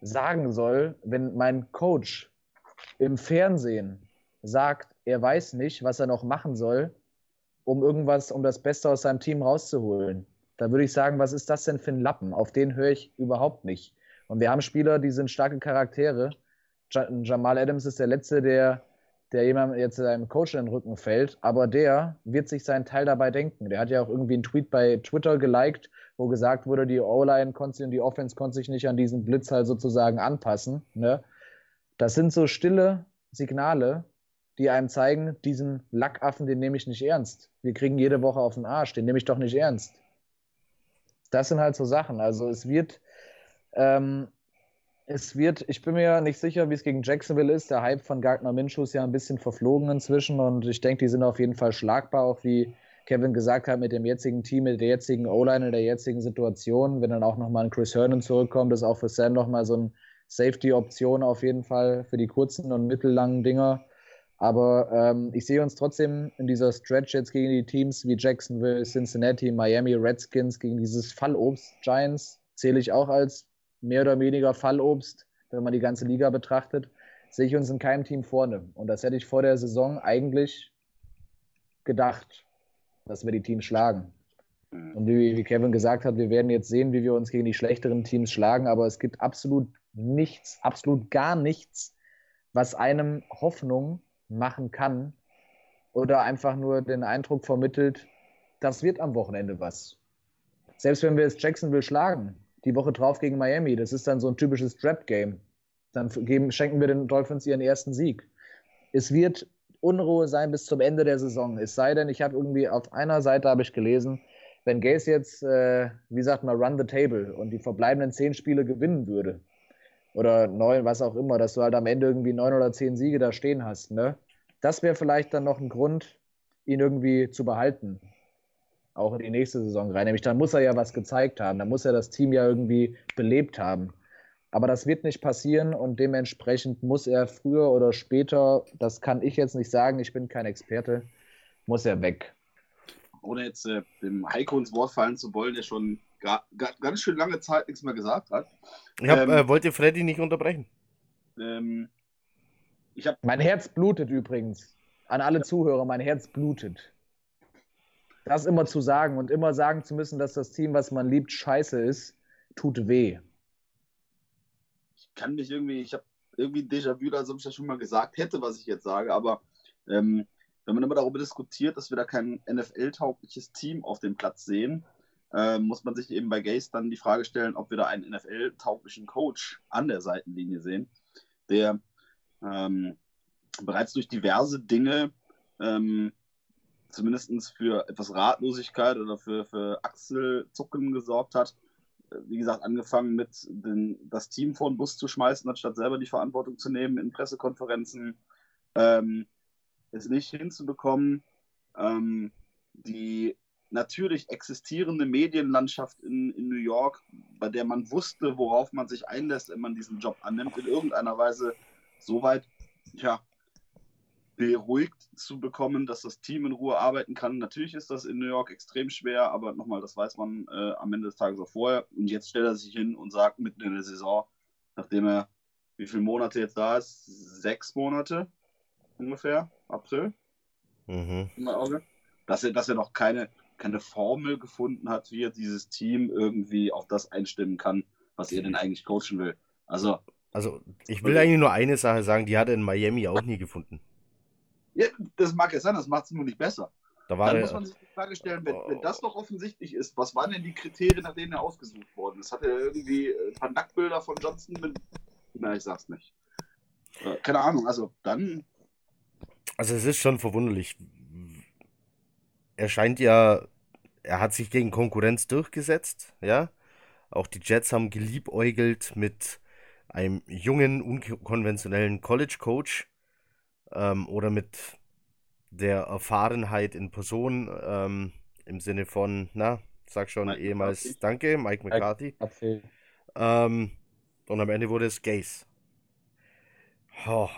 sagen soll, wenn mein Coach im Fernsehen sagt, er weiß nicht, was er noch machen soll, um irgendwas, um das Beste aus seinem Team rauszuholen. Da würde ich sagen, was ist das denn für ein Lappen? Auf den höre ich überhaupt nicht. Und wir haben Spieler, die sind starke Charaktere. Ja- Jamal Adams ist der Letzte, der der jemand jetzt seinem Coach in den Rücken fällt, aber der wird sich seinen Teil dabei denken. Der hat ja auch irgendwie einen Tweet bei Twitter geliked, wo gesagt wurde, die O-Line konnte und die Offense konnte sich nicht an diesen Blitz halt sozusagen anpassen. Ne? Das sind so stille Signale, die einem zeigen, diesen Lackaffen, den nehme ich nicht ernst. Wir kriegen jede Woche auf den Arsch, den nehme ich doch nicht ernst. Das sind halt so Sachen. Also es wird, ähm, es wird, ich bin mir nicht sicher, wie es gegen Jacksonville ist. Der Hype von Gardner Minshew ist ja ein bisschen verflogen inzwischen und ich denke, die sind auf jeden Fall schlagbar, auch wie Kevin gesagt hat, mit dem jetzigen Team, mit der jetzigen O-Line, in der jetzigen Situation. Wenn dann auch nochmal ein Chris Hernan zurückkommt, ist auch für Sam nochmal so eine Safety-Option auf jeden Fall für die kurzen und mittellangen Dinger. Aber ähm, ich sehe uns trotzdem in dieser Stretch jetzt gegen die Teams wie Jacksonville, Cincinnati, Miami, Redskins, gegen dieses Fallobst. Giants zähle ich auch als mehr oder weniger Fallobst, wenn man die ganze Liga betrachtet, sehe ich uns in keinem Team vorne. Und das hätte ich vor der Saison eigentlich gedacht, dass wir die Teams schlagen. Und wie, wie Kevin gesagt hat, wir werden jetzt sehen, wie wir uns gegen die schlechteren Teams schlagen, aber es gibt absolut nichts, absolut gar nichts, was einem Hoffnung machen kann oder einfach nur den Eindruck vermittelt, das wird am Wochenende was. Selbst wenn wir jetzt Jacksonville schlagen, die Woche drauf gegen Miami, das ist dann so ein typisches Trap-Game. Dann geben, schenken wir den Dolphins ihren ersten Sieg. Es wird Unruhe sein bis zum Ende der Saison. Es sei denn, ich habe irgendwie auf einer Seite habe ich gelesen, wenn Gaze jetzt, äh, wie sagt man, run the table und die verbleibenden zehn Spiele gewinnen würde, oder neun, was auch immer, dass du halt am Ende irgendwie neun oder zehn Siege da stehen hast, ne? Das wäre vielleicht dann noch ein Grund, ihn irgendwie zu behalten. Auch in die nächste Saison rein. Nämlich dann muss er ja was gezeigt haben. Dann muss er das Team ja irgendwie belebt haben. Aber das wird nicht passieren und dementsprechend muss er früher oder später, das kann ich jetzt nicht sagen, ich bin kein Experte, muss er weg. Ohne jetzt äh, dem Heiko ins Wort fallen zu wollen, der schon ganz schön lange Zeit nichts mehr gesagt hat. Ich hab, ähm, äh, wollte Freddy nicht unterbrechen. Ähm, ich hab, mein Herz blutet übrigens. An alle Zuhörer, mein Herz blutet. Das immer zu sagen und immer sagen zu müssen, dass das Team, was man liebt, scheiße ist, tut weh. Ich kann mich irgendwie, ich habe irgendwie Déjà-vu, als ob ich das schon mal gesagt hätte, was ich jetzt sage, aber ähm, wenn man immer darüber diskutiert, dass wir da kein NFL-taugliches Team auf dem Platz sehen, äh, muss man sich eben bei Gaze dann die Frage stellen, ob wir da einen NFL-tauglichen Coach an der Seitenlinie sehen, der ähm, bereits durch diverse Dinge ähm, zumindest für etwas Ratlosigkeit oder für, für Achselzucken gesorgt hat. Äh, wie gesagt, angefangen mit den, das Team vor den Bus zu schmeißen, anstatt selber die Verantwortung zu nehmen in Pressekonferenzen, ähm, es nicht hinzubekommen, ähm, die natürlich existierende Medienlandschaft in, in New York, bei der man wusste, worauf man sich einlässt, wenn man diesen Job annimmt, in irgendeiner Weise so weit ja, beruhigt zu bekommen, dass das Team in Ruhe arbeiten kann. Natürlich ist das in New York extrem schwer, aber nochmal, das weiß man äh, am Ende des Tages auch vorher. Und jetzt stellt er sich hin und sagt mitten in der Saison, nachdem er wie viele Monate jetzt da ist? Sechs Monate ungefähr, April. Mhm. Dass er, dass er noch keine keine Formel gefunden hat, wie er dieses Team irgendwie auf das einstimmen kann, was er denn eigentlich coachen will. Also, also ich will eigentlich nur eine Sache sagen, die hat er in Miami auch nie gefunden. Ja, das mag ja sein, das macht es nur nicht besser. Da Dann muss man sich die Frage stellen, wenn, wenn, das doch offensichtlich ist, was waren denn die Kriterien, nach denen er ausgesucht worden ist? Hat er irgendwie ein paar Nacktbilder von Johnson mit. Na, ich sag's nicht. Äh, keine Ahnung, also dann. Also es ist schon verwunderlich, er scheint ja, er hat sich gegen Konkurrenz durchgesetzt, ja. Auch die Jets haben geliebäugelt mit einem jungen, unkonventionellen College-Coach ähm, oder mit der Erfahrenheit in Person ähm, im Sinne von, na, sag schon Mike ehemals McCarthy. Danke, Mike McCarthy. Ähm, und am Ende wurde es Gaze. Oh,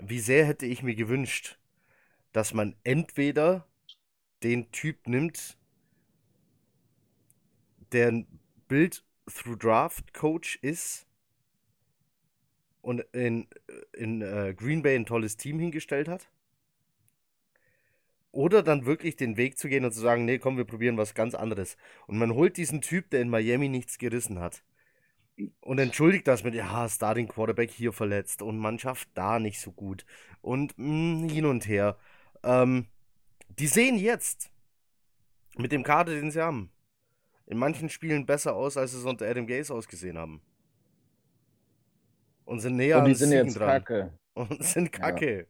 wie sehr hätte ich mir gewünscht, dass man entweder den Typ nimmt, der ein Build-Through-Draft-Coach ist und in, in äh, Green Bay ein tolles Team hingestellt hat. Oder dann wirklich den Weg zu gehen und zu sagen, nee, komm, wir probieren was ganz anderes. Und man holt diesen Typ, der in Miami nichts gerissen hat. und entschuldigt das mit, ja, Starting Quarterback hier verletzt und Mannschaft da nicht so gut und mh, hin und her. Ähm, die sehen jetzt mit dem Kader, den sie haben, in manchen Spielen besser aus, als sie es unter Adam Gaze ausgesehen haben. Und sind näher Und die sind Siegen jetzt dran. kacke. Und sind kacke.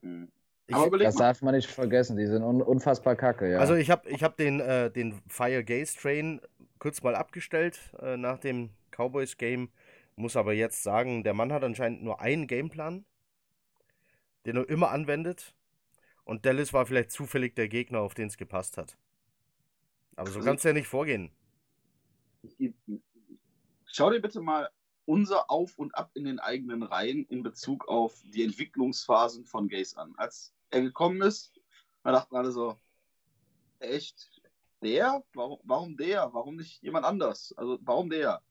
Mhm. Ich, Das mal. darf man nicht vergessen. Die sind un unfassbar kacke, ja. Also ich habe ich hab den, äh, den Fire Gaze Train kurz mal abgestellt äh, nach dem Cowboys Game. Muss aber jetzt sagen, der Mann hat anscheinend nur einen Gameplan, den er immer anwendet. Und Dallas war vielleicht zufällig der Gegner, auf den es gepasst hat. Aber so Also kannst du ja nicht vorgehen. Schau dir bitte mal unser Auf und Ab in den eigenen Reihen in Bezug auf die Entwicklungsphasen von Gaze an. Als er gekommen ist, da dachten alle so, echt, der? Warum, warum der? Warum nicht jemand anders? Also warum der?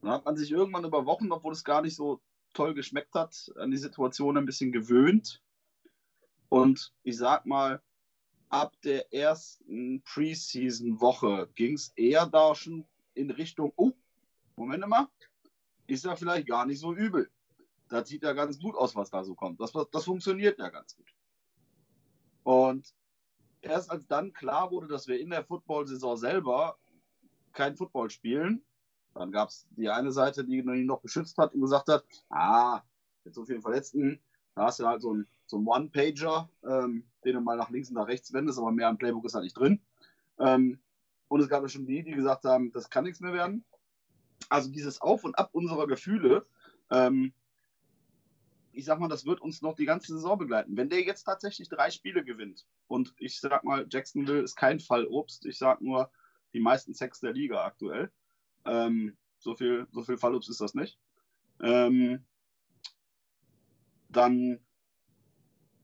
Dann hat man sich irgendwann über Wochen, obwohl es gar nicht so toll geschmeckt hat, an die Situation ein bisschen gewöhnt. Und ich sag mal, ab der ersten Preseason-Woche ging es eher da schon in Richtung, oh, Moment mal, ist ja vielleicht gar nicht so übel. Das sieht ja ganz gut aus, was da so kommt. Das, das funktioniert ja ganz gut. Und erst als dann klar wurde, dass wir in der Football-Saison selber kein Football spielen, dann gab es die eine Seite, die ihn noch beschützt hat und gesagt hat, ah, mit so vielen Verletzten, da hast du halt so einen so einen One-Pager, ähm, den du mal nach links und nach rechts wendest, aber mehr im Playbook ist da nicht drin. Ähm, und es gab ja schon die, die gesagt haben, das kann nichts mehr werden. Also dieses Auf und Ab unserer Gefühle, ähm, ich sag mal, das wird uns noch die ganze Saison begleiten. Wenn der jetzt tatsächlich drei Spiele gewinnt und ich sag mal, Jacksonville ist kein Fallobst, ich sag nur die meisten Sex der Liga aktuell. Ähm, so viel, so viel Fallobst ist das nicht. Ähm, dann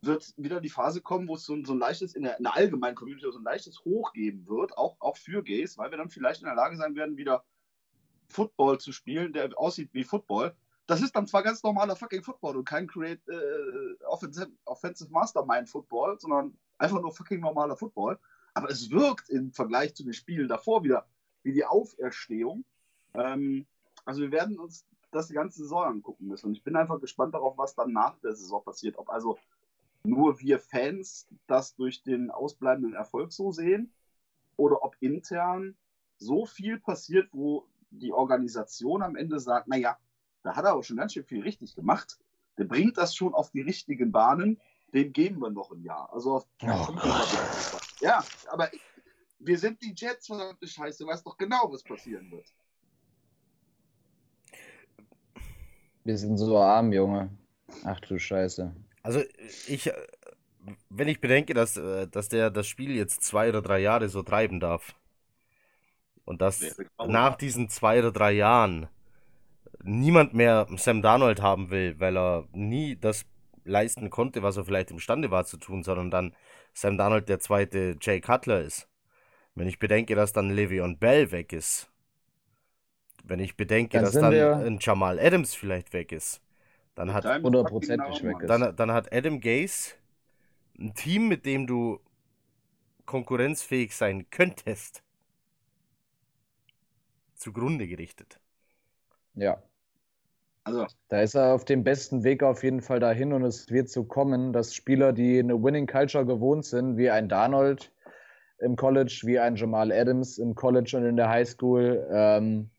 wird wieder die Phase kommen, wo es so, ein- so ein leichtes, in der, in der allgemeinen Community so ein leichtes Hoch geben wird, auch, auch für Gays, weil wir dann vielleicht in der Lage sein werden, wieder Football zu spielen, der aussieht wie Football. Das ist dann zwar ganz normaler fucking Football und kein Create äh, Offensive, Offensive Mastermind Football, sondern einfach nur fucking normaler Football. Aber es wirkt im Vergleich zu den Spielen davor wieder wie die Auferstehung. Ähm, also wir werden uns das die ganze Saison angucken müssen. Und ich bin einfach gespannt darauf, was dann nach der Saison passiert. Ob also nur wir Fans das durch den ausbleibenden Erfolg so sehen oder ob intern so viel passiert, wo die Organisation am Ende sagt, naja, da hat er aber schon ganz schön viel richtig gemacht. Der bringt das schon auf die richtigen Bahnen. Den geben wir noch ein Jahr. Also auf Oh ja, aber wir sind die Jets, verdammte Scheiße. Du weißt doch genau, was passieren wird. Wir sind so arm, Junge. Ach du Scheiße. Also ich, äh, wenn ich bedenke, dass, äh, dass der das Spiel jetzt zwei oder drei Jahre so treiben darf und dass grauenhaft. nach diesen zwei oder drei Jahren niemand mehr Sam Darnold haben will, weil er nie das leisten konnte, was er vielleicht imstande war zu tun, sondern dann Sam Darnold der zweite Jay Cutler ist. Wenn ich bedenke, dass dann Le'Veon Bell weg ist, wenn ich bedenke, Dann dass dann wir- ein Jamal Adams vielleicht weg ist, dann hat hundertprozentig weg ist. Dann, dann hat Adam Gase ein Team, mit dem du konkurrenzfähig sein könntest, zugrunde gerichtet. Ja. Also, Da ist er auf dem besten Weg auf jeden Fall dahin und es wird so kommen, dass Spieler, die eine Winning Culture gewohnt sind, wie ein Darnold im College, wie ein Jamal Adams im College und in der High School, ähm,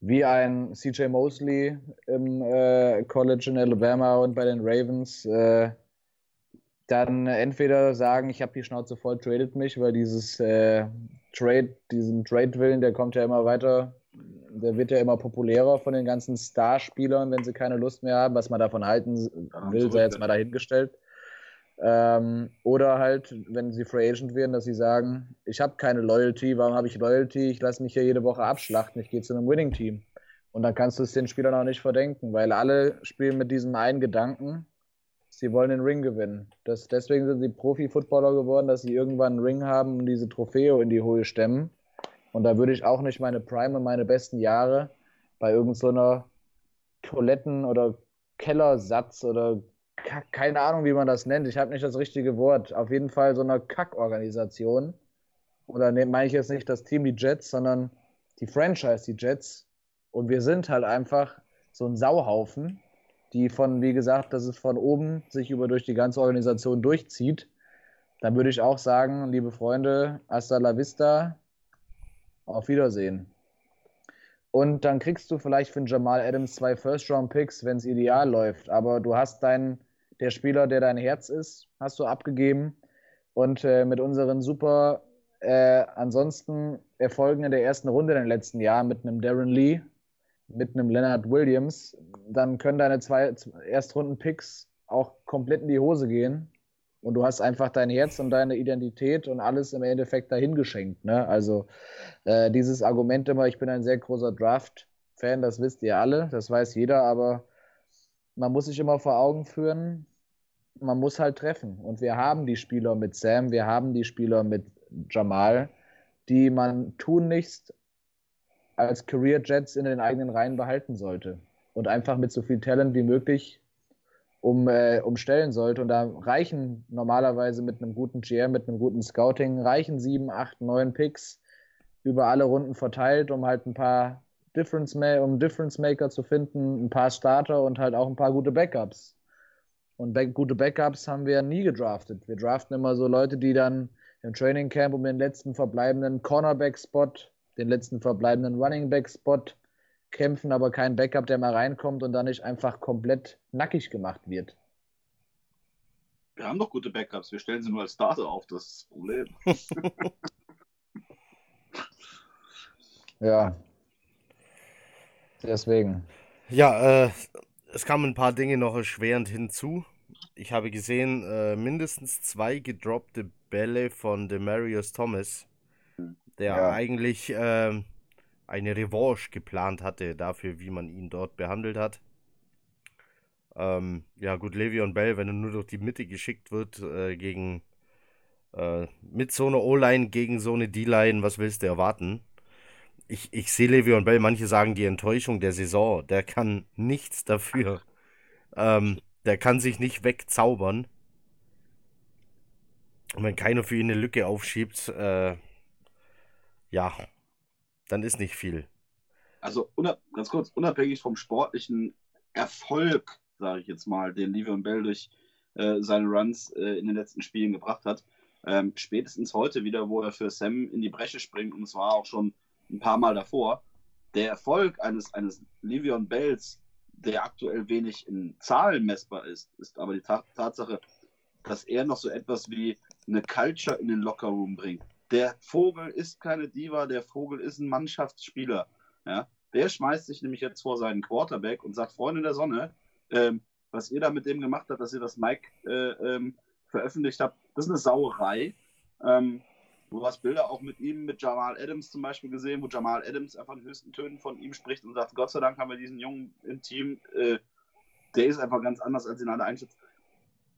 wie ein CJ Mosley im äh, College in Alabama und bei den Ravens, äh, dann entweder sagen, ich habe die Schnauze voll, tradet mich, weil dieses äh, Trade, diesen Trade-Willen, der kommt ja immer weiter, der wird ja immer populärer von den ganzen Starspielern, wenn sie keine Lust mehr haben, was man davon halten will, sei jetzt mal dahingestellt. Ähm, oder halt, wenn sie Free Agent werden, dass sie sagen, ich habe keine Loyalty, warum habe ich Loyalty? Ich lasse mich hier jede Woche abschlachten, ich gehe zu einem Winning-Team. Und dann kannst du es den Spielern auch nicht verdenken, weil alle spielen mit diesem einen Gedanken, sie wollen den Ring gewinnen. Das, deswegen sind sie Profi-Footballer geworden, dass sie irgendwann einen Ring haben und diese Trophäe in die Höhe stemmen. Und da würde ich auch nicht meine Prime und meine besten Jahre bei irgendeiner Toiletten- oder Kellersatz oder Keine Ahnung, wie man das nennt. Ich habe nicht das richtige Wort. Auf jeden Fall so einer Kackorganisation. Oder ne, meine ich jetzt nicht das Team, die Jets, sondern die Franchise, die Jets. Und wir sind halt einfach so ein Sauhaufen, die von, wie gesagt, dass es von oben sich über durch die ganze Organisation durchzieht. Dann würde ich auch sagen, liebe Freunde, hasta la vista, auf Wiedersehen. Und dann kriegst du vielleicht für Jamal Adams zwei First-Round-Picks, wenn es ideal läuft. Aber du hast deinen, der Spieler, der dein Herz ist, hast du abgegeben. Und äh, mit unseren super äh, ansonsten Erfolgen in der ersten Runde in den letzten Jahren mit einem Darren Lee, mit einem Leonard Williams, dann können deine zwei Erstrunden-Picks auch komplett in die Hose gehen. Und du hast einfach dein Herz und deine Identität und alles im Endeffekt dahin geschenkt. Ne? Also äh, dieses Argument immer, ich bin ein sehr großer Draft-Fan, das wisst ihr alle, das weiß jeder, aber man muss sich immer vor Augen führen, man muss halt treffen. Und wir haben die Spieler mit Sam, wir haben die Spieler mit Jamal, die man tunlichst als Career Jets in den eigenen Reihen behalten sollte. Und einfach mit so viel Talent wie möglich um, äh, umstellen sollte. Und da reichen normalerweise mit einem guten GM, mit einem guten Scouting, reichen sieben, acht, neun Picks über alle Runden verteilt, um halt ein paar Difference, um Difference Maker zu finden, ein paar Starter und halt auch ein paar gute Backups. Und back, gute Backups haben wir nie gedraftet. Wir draften immer so Leute, die dann im Training Camp um den letzten verbleibenden Cornerback-Spot, den letzten verbleibenden Running Back-Spot kämpfen, aber kein Backup, der mal reinkommt und dann nicht einfach komplett nackig gemacht wird. Wir haben doch gute Backups, wir stellen sie nur als Starter auf, das ist das Problem. ja. Deswegen. Ja, äh, es kamen ein paar Dinge noch erschwerend hinzu. Ich habe gesehen, äh, mindestens zwei gedroppte Bälle von Demarius Thomas, der ja. eigentlich äh, eine Revanche geplant hatte dafür, wie man ihn dort behandelt hat. Ähm, ja gut, Le'Veon Bell, wenn er nur durch die Mitte geschickt wird äh, gegen äh, mit so einer O-Line gegen so eine D-Line, was willst du erwarten? Ich, ich sehe Le'Veon Bell, manche sagen die Enttäuschung der Saison, der kann nichts dafür. Ähm, der kann sich nicht wegzaubern. Und wenn keiner für ihn eine Lücke aufschiebt, äh, ja, dann ist nicht viel. Also ganz kurz, unabhängig vom sportlichen Erfolg, sage ich jetzt mal, den Le'Veon Bell durch äh, seine Runs äh, in den letzten Spielen gebracht hat, ähm, spätestens heute wieder, wo er für Sam in die Bresche springt und es war auch schon ein paar Mal davor. Der Erfolg eines, eines Livion Bells, der aktuell wenig in Zahlen messbar ist, ist aber die Ta Tatsache, dass er noch so etwas wie eine Culture in den Lockerroom bringt. Der Vogel ist keine Diva, der Vogel ist ein Mannschaftsspieler. Ja? Der schmeißt sich nämlich jetzt vor seinen Quarterback und sagt, Freunde der Sonne, ähm, was ihr da mit dem gemacht habt, dass ihr das Mike äh, ähm, veröffentlicht habt, das ist eine Sauerei. Ähm, Du hast Bilder auch mit ihm, mit Jamal Adams zum Beispiel gesehen, wo Jamal Adams einfach in höchsten Tönen von ihm spricht und sagt, Gott sei Dank haben wir diesen Jungen im Team, äh, der ist einfach ganz anders, als ihn alle einschätzen.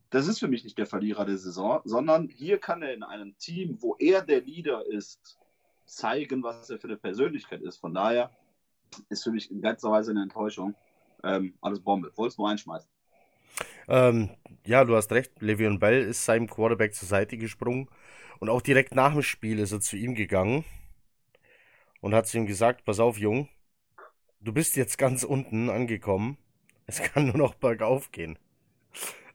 Das ist für mich nicht der Verlierer der Saison, sondern hier kann er in einem Team, wo er der Leader ist, zeigen, was er für eine Persönlichkeit ist. Von daher ist für mich in ganzer Weise eine Enttäuschung. Ähm, alles Bombe. Wolltest du nur einschmeißen? Ähm, ja, du hast recht. Le'Veon Bell ist seinem Quarterback zur Seite gesprungen und auch direkt nach dem Spiel ist er zu ihm gegangen und hat zu ihm gesagt, pass auf, Jung, du bist jetzt ganz unten angekommen. Es kann nur noch bergauf gehen.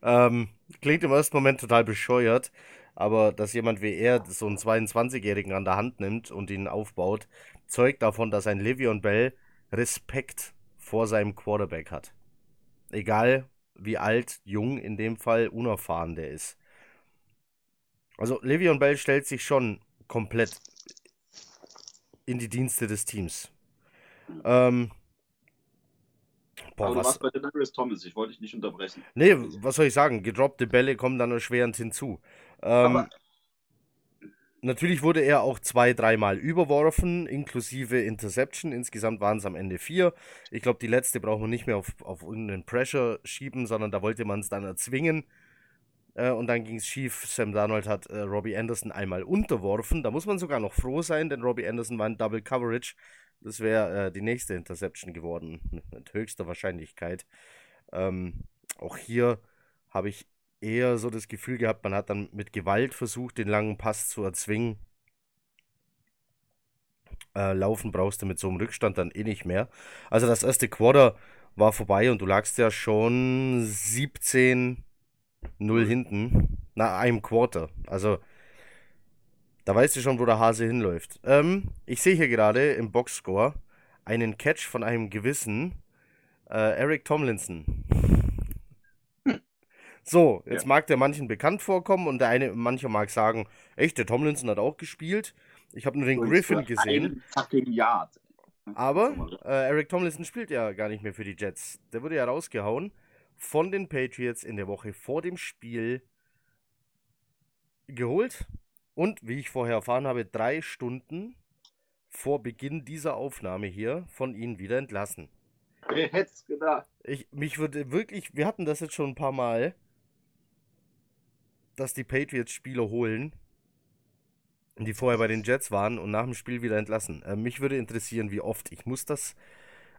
Ähm, klingt im ersten Moment total bescheuert, aber dass jemand wie er so einen 22-Jährigen an der Hand nimmt und ihn aufbaut, zeugt davon, dass ein Le'Veon Bell Respekt vor seinem Quarterback hat. Egal wie alt, jung, in dem Fall unerfahren der ist. Also Le'Veon Bell stellt sich schon komplett in die Dienste des Teams. Ähm, boah, Aber du was, warst bei Denarius Thomas, ich wollte dich nicht unterbrechen. Nee, was soll ich sagen? Gedroppte Bälle kommen dann erschwerend hinzu. Ähm, natürlich wurde er auch zwei, dreimal überworfen, inklusive Interception. Insgesamt waren es am Ende vier. Ich glaube, die letzte braucht man nicht mehr auf, auf irgendeinen Pressure schieben, sondern da wollte man es dann erzwingen. Äh, und dann ging es schief. Sam Darnold hat äh, Robbie Anderson einmal unterworfen. Da muss man sogar noch froh sein, denn Robbie Anderson war in Double Coverage. Das wäre äh, die nächste Interception geworden, mit höchster Wahrscheinlichkeit. Ähm, auch hier habe ich eher so das Gefühl gehabt, man hat dann mit Gewalt versucht, den langen Pass zu erzwingen. Äh, laufen brauchst du mit so einem Rückstand dann eh nicht mehr. Also das erste Quarter war vorbei und du lagst ja schon 17-0 hinten nach einem Quarter. Also da weißt du schon, wo der Hase hinläuft. Ähm, ich sehe hier gerade im Boxscore einen Catch von einem gewissen äh, Eric Tomlinson. So, jetzt Ja. mag der manchen bekannt vorkommen und der eine, mancher mag sagen, echt, der Tomlinson hat auch gespielt. Ich habe nur den Und Griffin gesehen. fucking Yard. Aber äh, Eric Tomlinson spielt ja gar nicht mehr für die Jets. Der wurde ja rausgehauen von den Patriots in der Woche vor dem Spiel geholt und, wie ich vorher erfahren habe, drei Stunden vor Beginn dieser Aufnahme hier von ihnen wieder entlassen. Wer hätte es gedacht? Ich, mich würde wirklich, wir hatten das jetzt schon ein paar Mal, dass die Patriots Spieler holen, die vorher bei den Jets waren und nach dem Spiel wieder entlassen. Äh, mich würde interessieren, wie oft. Ich muss das.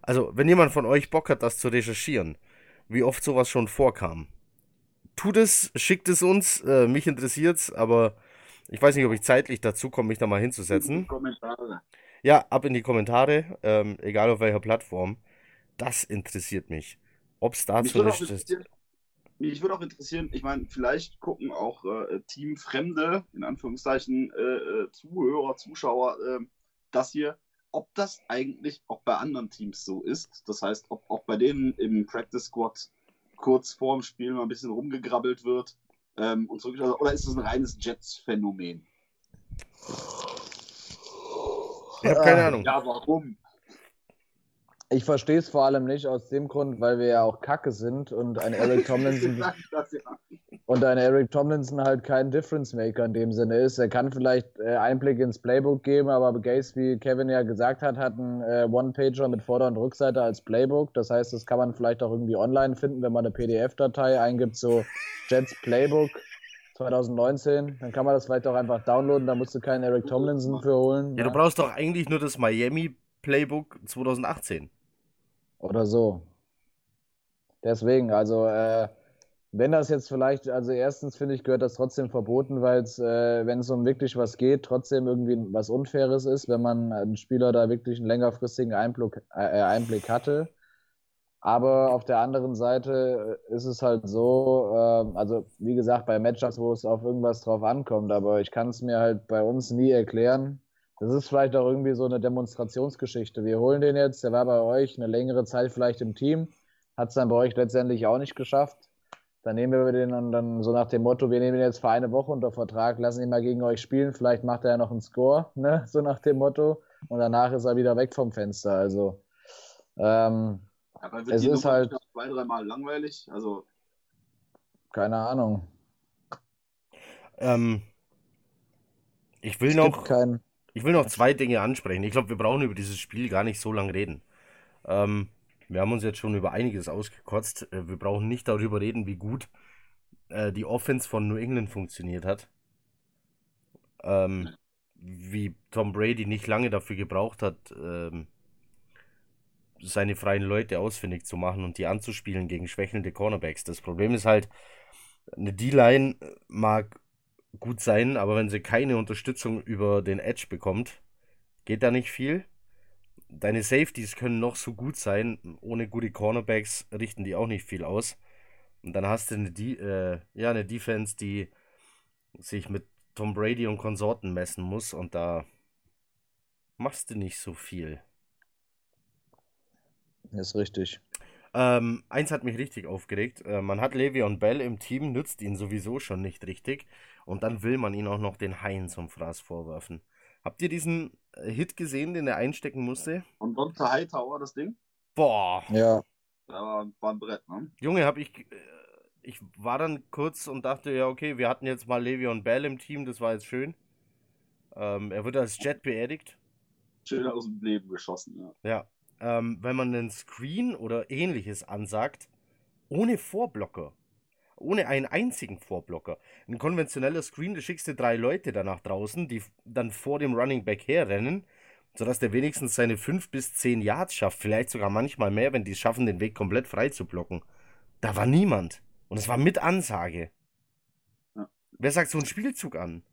Also, wenn jemand von euch Bock hat, das zu recherchieren, wie oft sowas schon vorkam. Tut es, schickt es uns. Äh, mich interessiert's, aber ich weiß nicht, ob ich zeitlich dazu komme, mich da mal hinzusetzen. Kommentare. Ja, ab in die Kommentare, ähm, egal auf welcher Plattform. Das interessiert mich. Ob es dazu nicht ist. Mich würde auch interessieren, ich meine, vielleicht gucken auch äh, Teamfremde, in Anführungszeichen, äh, äh, Zuhörer, Zuschauer, äh, das hier, ob das eigentlich auch bei anderen Teams so ist. Das heißt, ob auch bei denen im Practice Squad kurz vorm Spiel mal ein bisschen rumgegrabbelt wird ähm, und zurück, oder ist es ein reines Jets-Phänomen? Ich habe keine Ah, Ahnung. Ja, warum? Ich verstehe es vor allem nicht aus dem Grund, weil wir ja auch Kacke sind und ein Eric Tomlinson ja. und ein Eric Tomlinson halt kein Difference Maker in dem Sinne ist. Er kann vielleicht äh, Einblick ins Playbook geben, aber Gaze, wie Kevin ja gesagt hat, hat einen äh, One-Pager mit Vorder- und Rückseite als Playbook. Das heißt, das kann man vielleicht auch irgendwie online finden, wenn man eine PDF-Datei eingibt, so Jets Playbook 2019. Dann kann man das vielleicht auch einfach downloaden. Da musst du keinen Eric Tomlinson für holen. Ja, du brauchst doch eigentlich nur das Miami Playbook 2018. Oder so. Deswegen, also, äh, wenn das jetzt vielleicht, also erstens finde ich, gehört das trotzdem verboten, weil es, äh, wenn es um wirklich was geht, trotzdem irgendwie was Unfaires ist, wenn man einen Spieler da wirklich einen längerfristigen Einblick, äh, Einblick hatte. Aber auf der anderen Seite ist es halt so, äh, also wie gesagt, bei Matchups, wo es auf irgendwas drauf ankommt, aber ich kann es mir halt bei uns nie erklären. Das ist vielleicht auch irgendwie so eine Demonstrationsgeschichte. Wir holen den jetzt, der war bei euch eine längere Zeit vielleicht im Team, hat es dann bei euch letztendlich auch nicht geschafft. Dann nehmen wir den und dann so nach dem Motto, wir nehmen ihn jetzt für eine Woche unter Vertrag, lassen ihn mal gegen euch spielen, vielleicht macht er ja noch einen Score, ne? so nach dem Motto. Und danach ist er wieder weg vom Fenster. Also ähm, Aber wird Es ist Nummer halt- zwei, dreimal langweilig? Also, keine Ahnung. Ähm, ich will Es noch, gibt keinen. Ich will noch zwei Dinge ansprechen. Ich glaube, wir brauchen über dieses Spiel gar nicht so lange reden. Ähm, wir haben uns jetzt schon über einiges ausgekotzt. Äh, Wir brauchen nicht darüber reden, wie gut äh, die Offense von New England funktioniert hat. Ähm, wie Tom Brady nicht lange dafür gebraucht hat, ähm, seine freien Leute ausfindig zu machen und die anzuspielen gegen schwächelnde Cornerbacks. Das Problem ist halt, eine D-Line mag gut sein, aber wenn sie keine Unterstützung über den Edge bekommt, geht da nicht viel. Deine Safeties können noch so gut sein, ohne gute Cornerbacks richten die auch nicht viel aus. Und dann hast du eine, De äh, ja, eine Defense, die sich mit Tom Brady und Konsorten messen muss und da machst du nicht so viel. Ist richtig. Ähm, eins hat mich richtig aufgeregt. Äh, man hat Le'Veon Bell im Team, nützt ihn sowieso schon nicht richtig. Und dann will man ihn auch noch den Haien zum Fraß vorwerfen. Habt ihr diesen äh, Hit gesehen, den er einstecken musste? und Dr. Hightower, das Ding, Boah, Ja, da war, war ein Brett, ne? Junge, hab ich. Äh, ich war dann kurz und dachte, ja, okay, wir hatten jetzt mal Le'Veon Bell im Team, das war jetzt schön. Ähm, er wird als Jet beerdigt. Schön aus dem Leben geschossen, ja. Ja. Ähm, wenn man einen Screen oder ähnliches ansagt, ohne Vorblocker. Ohne einen einzigen Vorblocker. Ein konventioneller Screen, da schickst du drei Leute da nach draußen, die dann vor dem Running Back herrennen, sodass der wenigstens seine fünf bis zehn Yards schafft. Vielleicht sogar manchmal mehr, wenn die es schaffen, den Weg komplett frei zu blocken. Da war niemand. Und es war mit Ansage. Ja. Wer sagt so einen Spielzug an?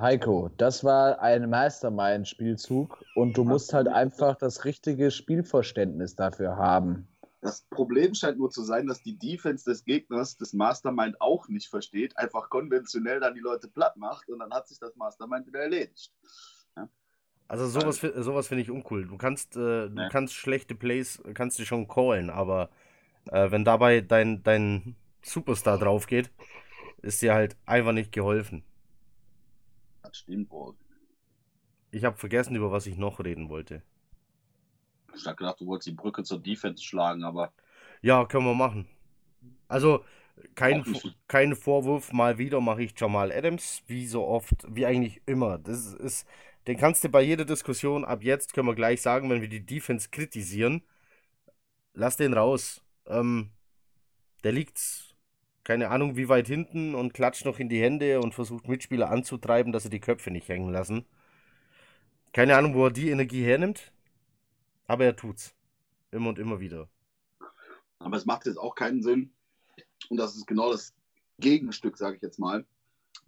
Heiko, das war ein Mastermind-Spielzug und du musst halt einfach das richtige Spielverständnis dafür haben. Das Problem scheint nur zu sein, dass die Defense des Gegners das Mastermind auch nicht versteht, einfach konventionell dann die Leute platt macht und dann hat sich das Mastermind wieder erledigt. Ja. Also sowas, sowas finde ich uncool. Du kannst, äh, du ja. kannst schlechte Plays, kannst du schon callen, aber äh, wenn dabei dein, dein Superstar drauf geht, ist dir halt einfach nicht geholfen. Das stimmt wohl. Ich habe vergessen, über was ich noch reden wollte. Ich habe gedacht, du wolltest die Brücke zur Defense schlagen, aber. Ja, können wir machen. Also, kein, kein Vorwurf, mal wieder mache ich Jamal Adams, wie so oft, wie eigentlich immer. Das ist, den kannst du bei jeder Diskussion ab jetzt, können wir gleich sagen, wenn wir die Defense kritisieren, lass den raus. Ähm, der liegt, keine Ahnung, wie weit hinten und klatscht noch in die Hände und versucht Mitspieler anzutreiben, dass sie die Köpfe nicht hängen lassen. Keine Ahnung, wo er die Energie hernimmt. Aber er tut's. Immer und immer wieder. Aber es macht jetzt auch keinen Sinn. Und das ist genau das Gegenstück, sage ich jetzt mal,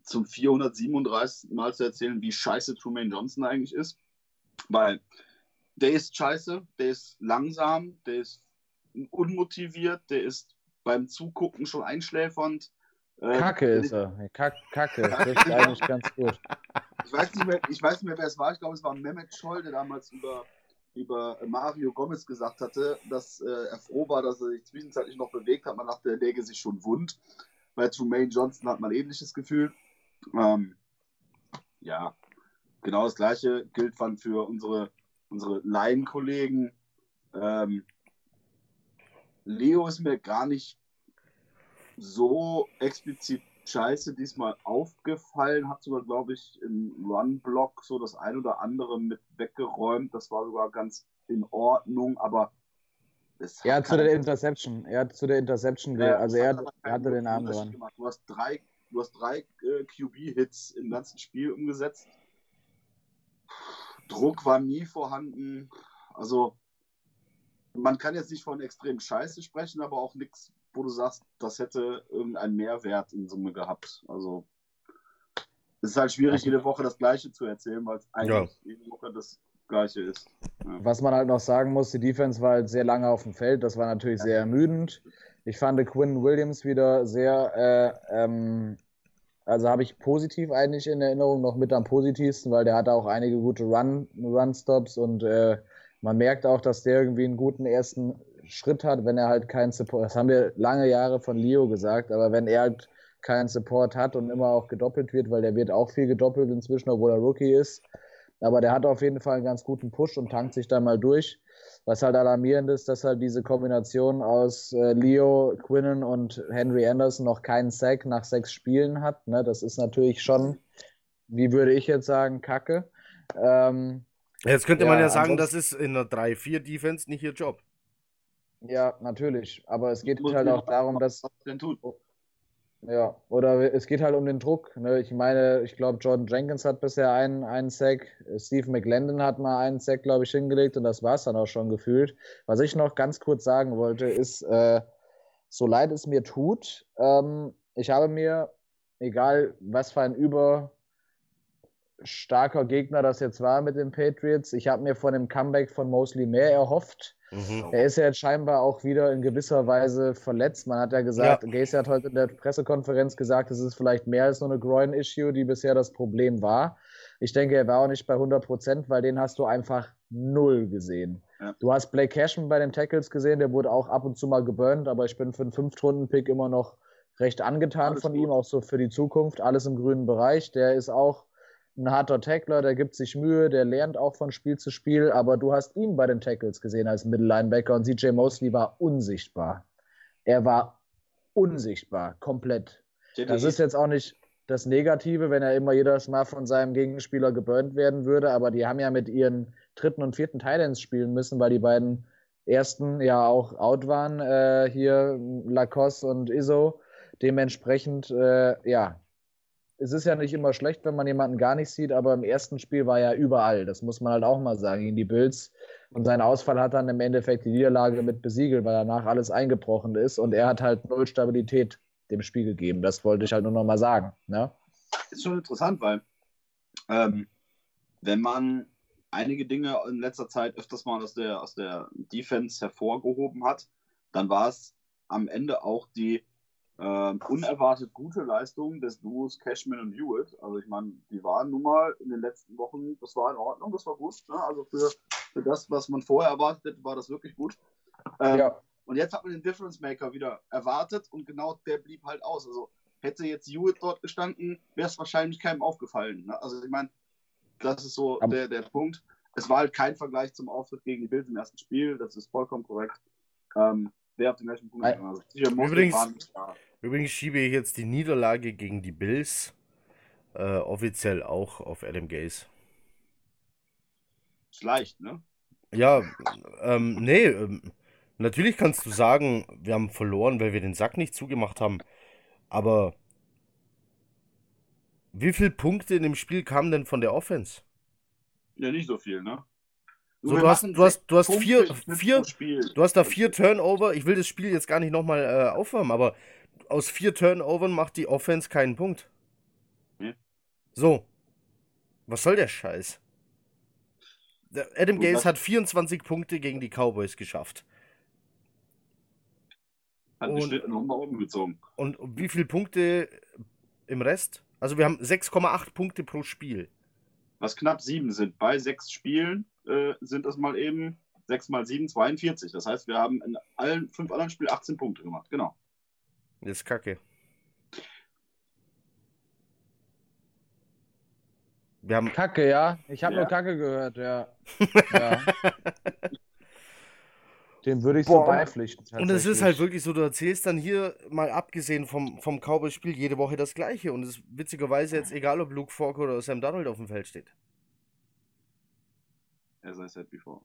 zum 437 Mal zu erzählen, wie scheiße Truman Johnson eigentlich ist. Weil der ist scheiße, der ist langsam, der ist unmotiviert, der ist beim Zugucken schon einschläfernd. Äh, Kacke ist er. Kack, Kacke. Das ist eigentlich ganz gut. Ich weiß, nicht mehr, ich weiß nicht mehr, wer es war. Ich glaube, es war Mehmet Scholl, der damals über über Mario Gomez gesagt hatte, dass äh, er froh war, dass er sich zwischenzeitlich noch bewegt hat. Man dachte, er läge sich schon wund. Bei Trumaine Johnson hat man ein ähnliches Gefühl. Ähm, ja, genau das gleiche gilt dann für unsere, unsere Laienkollegen. Ähm, Leo ist mir gar nicht so explizit scheiße diesmal aufgefallen, hat sogar, glaube ich, im Run-Block so das ein oder andere mit weggeräumt. Das war sogar ganz in Ordnung, aber er hat zu der Interception, er hat zu der Interception, ja, also er hat, hatte den Arm dran. Du hast drei, du hast drei äh, QB-Hits im ganzen Spiel umgesetzt. Druck war nie vorhanden. Also man kann jetzt nicht von extrem Scheiße sprechen, aber auch nichts wo du sagst, das hätte irgendeinen Mehrwert in Summe gehabt. Also es ist halt schwierig, jede Woche das Gleiche zu erzählen, weil es eigentlich ja. jede Woche das Gleiche ist. Ja. Was man halt noch sagen muss, die Defense war halt sehr lange auf dem Feld. Das war natürlich ja. sehr ermüdend. Ich fand Quinn Williams wieder sehr, äh, ähm, also habe ich positiv eigentlich in Erinnerung, noch mit am positivsten, weil der hatte auch einige gute Run, Run-Stops und äh, man merkt auch, dass der irgendwie einen guten ersten Schritt hat, wenn er halt keinen Support, das haben wir lange Jahre von Leo gesagt, aber wenn er halt keinen Support hat und immer auch gedoppelt wird, weil der wird auch viel gedoppelt inzwischen, obwohl er Rookie ist. Aber der hat auf jeden Fall einen ganz guten Push und tankt sich da mal durch. Was halt alarmierend ist, dass halt diese Kombination aus äh, Leo, Quinnen und Henry Anderson noch keinen Sack nach sechs Spielen hat. Ne? Das ist natürlich schon, wie würde ich jetzt sagen, Kacke. Ähm, jetzt könnte ja, man ja sagen, das ist in einer 3-4-Defense nicht ihr Job. Ja, natürlich. Aber es geht halt auch darum, dass. Ja, oder es geht halt um den Druck. Ne? Ich meine, ich glaube, Jordan Jenkins hat bisher einen, einen Sack. Steve McLendon hat mal einen Sack, glaube ich, hingelegt und das war es dann auch schon gefühlt. Was ich noch ganz kurz sagen wollte, ist, äh, so leid es mir tut, ähm, ich habe mir, egal was für ein überstarker Gegner das jetzt war mit den Patriots, ich habe mir von dem Comeback von Mosley mehr erhofft Mhm. Er ist ja jetzt scheinbar auch wieder in gewisser Weise verletzt. Man hat ja gesagt, ja. Gacy hat heute in der Pressekonferenz gesagt, es ist vielleicht mehr als nur eine Groin-Issue, die bisher das Problem war. Ich denke, er war auch nicht bei 100 Prozent, weil den hast du einfach null gesehen. Ja. Du hast Blake Cashman bei den Tackles gesehen, der wurde auch ab und zu mal geburnt, aber ich bin für einen Fünftrunden-Pick immer noch recht angetan Alles von gut. ihm, auch so für die Zukunft. Alles im grünen Bereich. Der ist auch ein harter Tackler, der gibt sich Mühe, der lernt auch von Spiel zu Spiel, aber du hast ihn bei den Tackles gesehen als Mittellinebacker und CJ Mosley war unsichtbar. Er war unsichtbar, komplett. Das ist jetzt auch nicht das Negative, wenn er immer jedes Mal von seinem Gegenspieler geburnt werden würde, aber die haben ja mit ihren dritten und vierten Titans spielen müssen, weil die beiden ersten ja auch out waren, äh, hier Lacoste und Iso. Dementsprechend, äh, ja, es ist ja nicht immer schlecht, wenn man jemanden gar nicht sieht, aber im ersten Spiel war er überall. Das muss man halt auch mal sagen, gegen die Bills. Und sein Ausfall hat dann im Endeffekt die Niederlage mit besiegelt, weil danach alles eingebrochen ist. Und er hat halt null Stabilität dem Spiel gegeben. Das wollte ich halt nur noch mal sagen. Ne? Ist schon interessant, weil ähm, wenn man einige Dinge in letzter Zeit öfters mal aus der, aus der Defense hervorgehoben hat, dann war es am Ende auch die äh, unerwartet gute Leistung des Duos Cashman und Hewitt. Also ich meine, die waren nun mal in den letzten Wochen, das war in Ordnung, das war gut. Ne? Also für, für das, was man vorher erwartet hätte, war das wirklich gut. Ähm, ja. Und jetzt hat man den Difference Maker wieder erwartet und genau der blieb halt aus. Also hätte jetzt Hewitt dort gestanden, wäre es wahrscheinlich keinem aufgefallen. Ne? Also ich meine, das ist so der, der Punkt. Es war halt kein Vergleich zum Auftritt gegen die Bills im ersten Spiel, das ist vollkommen korrekt. Ähm, wer auf den gleichen Punkt also, übrigens, übrigens schiebe ich jetzt die Niederlage gegen die Bills äh, offiziell auch auf Adam Gaze. Ist leicht, ne? Ja, ähm, nee, ähm, natürlich kannst du sagen, wir haben verloren, weil wir den Sack nicht zugemacht haben. Aber wie viele Punkte in dem Spiel kamen denn von der Offense? Ja, nicht so viel, ne? So, du, hast, du, hast, du hast vier, vier du hast da vier Turnover. Ich will das Spiel jetzt gar nicht nochmal äh, aufwärmen, aber aus vier Turnovern macht die Offense keinen Punkt. Hm? So. Was soll der Scheiß? Der Adam Gaze hat 24 Punkte gegen die Cowboys geschafft. Hat und, Schnitt nochmal umgezogen. Und wie viele Punkte im Rest? Also wir haben 6,8 Punkte pro Spiel. Was knapp sieben sind. Bei sechs Spielen äh, sind das mal eben 6 mal 7, 42. Das heißt, wir haben in allen fünf anderen Spielen 18 Punkte gemacht. Genau. Das ist kacke. Wir haben Kacke, ja. Ich habe ja. nur Kacke gehört, ja. ja. Dem würde ich Boah. so beipflichten. Und es ist halt wirklich so, du erzählst dann hier, mal abgesehen vom, vom Cowboys-Spiel, jede Woche das Gleiche. Und es ist witzigerweise jetzt egal, ob Luke Falk oder Sam Donald auf dem Feld steht. As I said before.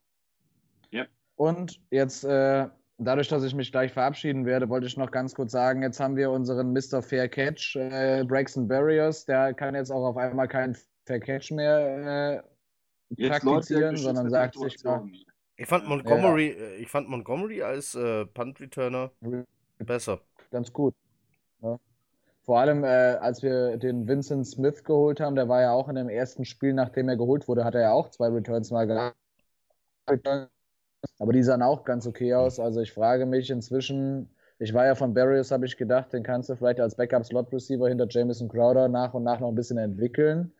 Yep. Und jetzt, äh, dadurch, dass ich mich gleich verabschieden werde, wollte ich noch ganz kurz sagen, jetzt haben wir unseren Mr. Fair Catch, äh, Braxton Barriers, der kann jetzt auch auf einmal keinen Fair Catch mehr äh, praktizieren, sondern sagt sich mal, ich fand Montgomery, ja. Äh, ich fand Montgomery als äh, Punt-Returner besser. Ganz gut. Ja. Vor allem, äh, als wir den Vincent Smith geholt haben, der war ja auch in dem ersten Spiel, nachdem er geholt wurde, hat er ja auch zwei Returns mal gehabt. Aber die sahen auch ganz okay aus. Also ich frage mich inzwischen, ich war ja von Barrios, habe ich gedacht, den kannst du vielleicht als Backup-Slot-Receiver hinter Jamison Crowder nach und nach noch ein bisschen entwickeln.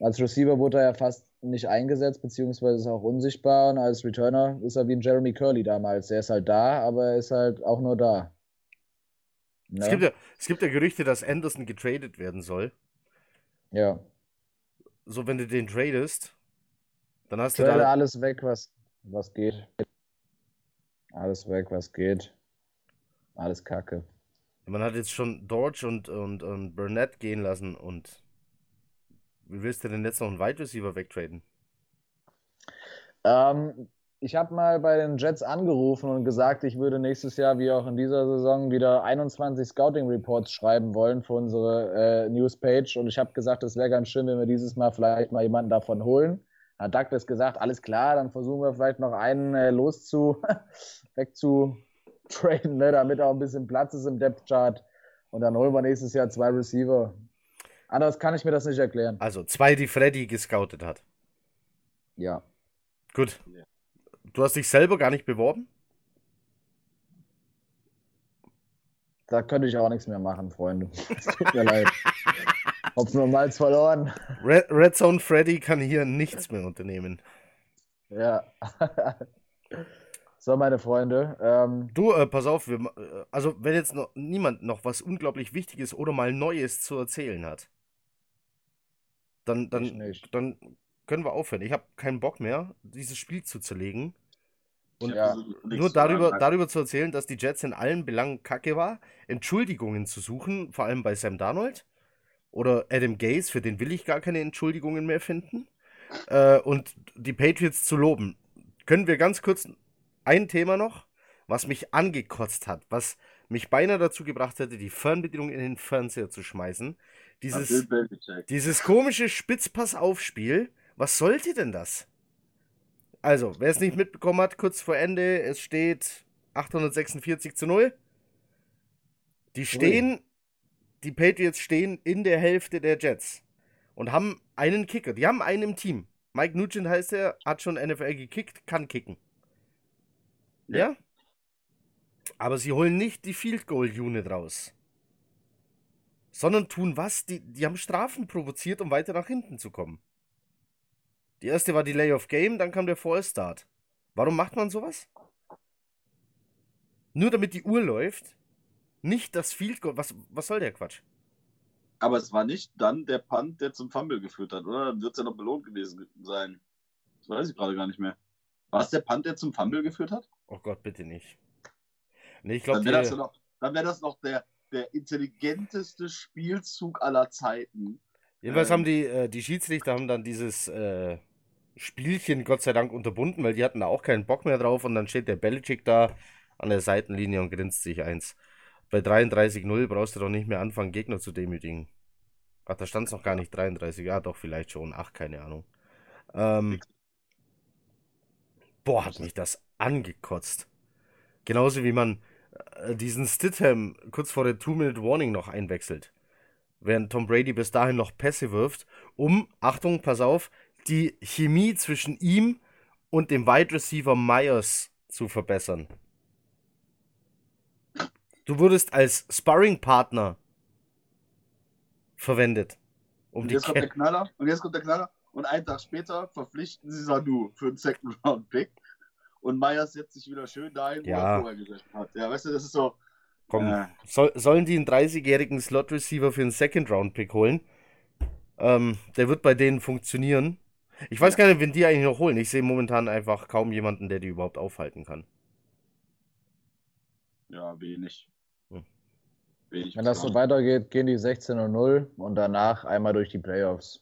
Als Receiver wurde er ja fast nicht eingesetzt, beziehungsweise ist auch unsichtbar. Und als Returner ist er wie ein Jeremy Curley damals. Er ist halt da, aber er ist halt auch nur da. Ne? Es, gibt ja, es gibt ja Gerüchte, dass Anderson getradet werden soll. Ja. So, wenn du den tradest, dann hast Trade du da. alles weg, was, was geht. Alles weg, was geht. Alles Kacke. Man hat jetzt schon Dodge und, und, und Burnett gehen lassen und wie willst du denn jetzt noch einen Wide Receiver wegtraden? Ähm, ich habe mal bei den Jets angerufen und gesagt, ich würde nächstes Jahr, wie auch in dieser Saison, wieder 21 Scouting Reports schreiben wollen für unsere äh, Newspage. Und ich habe gesagt, es wäre ganz schön, wenn wir dieses Mal vielleicht mal jemanden davon holen. Hat Douglas gesagt, alles klar, dann versuchen wir vielleicht noch einen äh, loszu, wegzutraden, ne, damit auch ein bisschen Platz ist im Depth Chart. Und dann holen wir nächstes Jahr zwei Receiver. Anders kann ich mir das nicht erklären. Also zwei, die Freddy gescoutet hat. Ja. Gut. Du hast dich selber gar nicht beworben? Da könnte ich auch nichts mehr machen, Freunde. Es tut mir leid. Hopfen und Malz verloren. Red, Red Zone Freddy kann hier nichts mehr unternehmen. Ja. So, meine Freunde. Ähm, du, äh, pass auf, wir, äh, also wenn jetzt noch niemand noch was unglaublich Wichtiges oder mal Neues zu erzählen hat, dann, dann, dann können wir aufhören. Ich habe keinen Bock mehr, dieses Spiel zu zerlegen. Und ja, nur darüber, darüber zu erzählen, dass die Jets in allen Belangen kacke war, Entschuldigungen zu suchen, vor allem bei Sam Darnold oder Adam Gaze, für den will ich gar keine Entschuldigungen mehr finden, äh, und die Patriots zu loben. Können wir ganz kurz ein Thema noch, was mich angekotzt hat, was mich beinahe dazu gebracht hätte, die Fernbedienung in den Fernseher zu schmeißen. Dieses, dieses komische Spitzpass-Aufspiel. Was sollte denn das? Also, wer es nicht mitbekommen hat, kurz vor Ende, es steht 846 zu 0. Die stehen, Ui. Die Patriots stehen in der Hälfte der Jets. und haben einen Kicker. Die haben einen im Team. Mike Nugent heißt er, hat schon NFL gekickt, kann kicken. Ja? Ja. Aber sie holen nicht die Field Goal Unit raus. Sondern tun was? Die, die haben Strafen provoziert, um weiter nach hinten zu kommen. Die erste war Delay of Game, dann kam der Fall Start. Warum macht man sowas? Nur damit die Uhr läuft? Nicht das Field Goal. Was, was soll der Quatsch? Aber es war nicht dann der Punt, der zum Fumble geführt hat, oder? Dann wird es ja noch belohnt gewesen sein. Das weiß ich gerade gar nicht mehr. War es der Punt, der zum Fumble geführt hat? Oh Gott, bitte nicht. Nee, ich glaube, Dann wäre das, ja noch- dann wär das noch der, der intelligenteste Spielzug aller Zeiten. Jedenfalls Ähm. haben die, äh, die Schiedsrichter haben dann dieses äh, Spielchen Gott sei Dank unterbunden, weil die hatten da auch keinen Bock mehr drauf und dann steht der Belichick da an der Seitenlinie und grinst sich eins. Bei 33-0 brauchst du doch nicht mehr anfangen, Gegner zu demütigen. Ach, da stand es noch gar nicht 33, ja doch, vielleicht schon, ach, keine Ahnung. Ähm, boah, hat mich das angekotzt. Genauso wie man äh, diesen Stidham kurz vor der Two-Minute-Warning noch einwechselt während Tom Brady bis dahin noch Pässe wirft, um, Achtung, pass auf, die Chemie zwischen ihm und dem Wide Receiver Myers zu verbessern. Du wurdest als Sparring-Partner verwendet. Um Und jetzt kommt der Knaller. Und jetzt kommt der Knaller. Und einen Tag später verpflichten sie Sanu für einen Second-Round-Pick. Und Myers setzt sich wieder schön dahin, wo Ja. er vorher gesessen hat. Ja, weißt du, das ist so. Komm, äh, soll, sollen die einen 30-jährigen Slot-Receiver für einen Second-Round-Pick holen? Ähm, der wird bei denen funktionieren. Ich weiß gar nicht, wen die eigentlich noch holen. Ich sehe momentan einfach kaum jemanden, der die überhaupt aufhalten kann. ja, wenig. Wenig. Wenn das so weitergeht, gehen die 16 und 0 und danach einmal durch die Playoffs.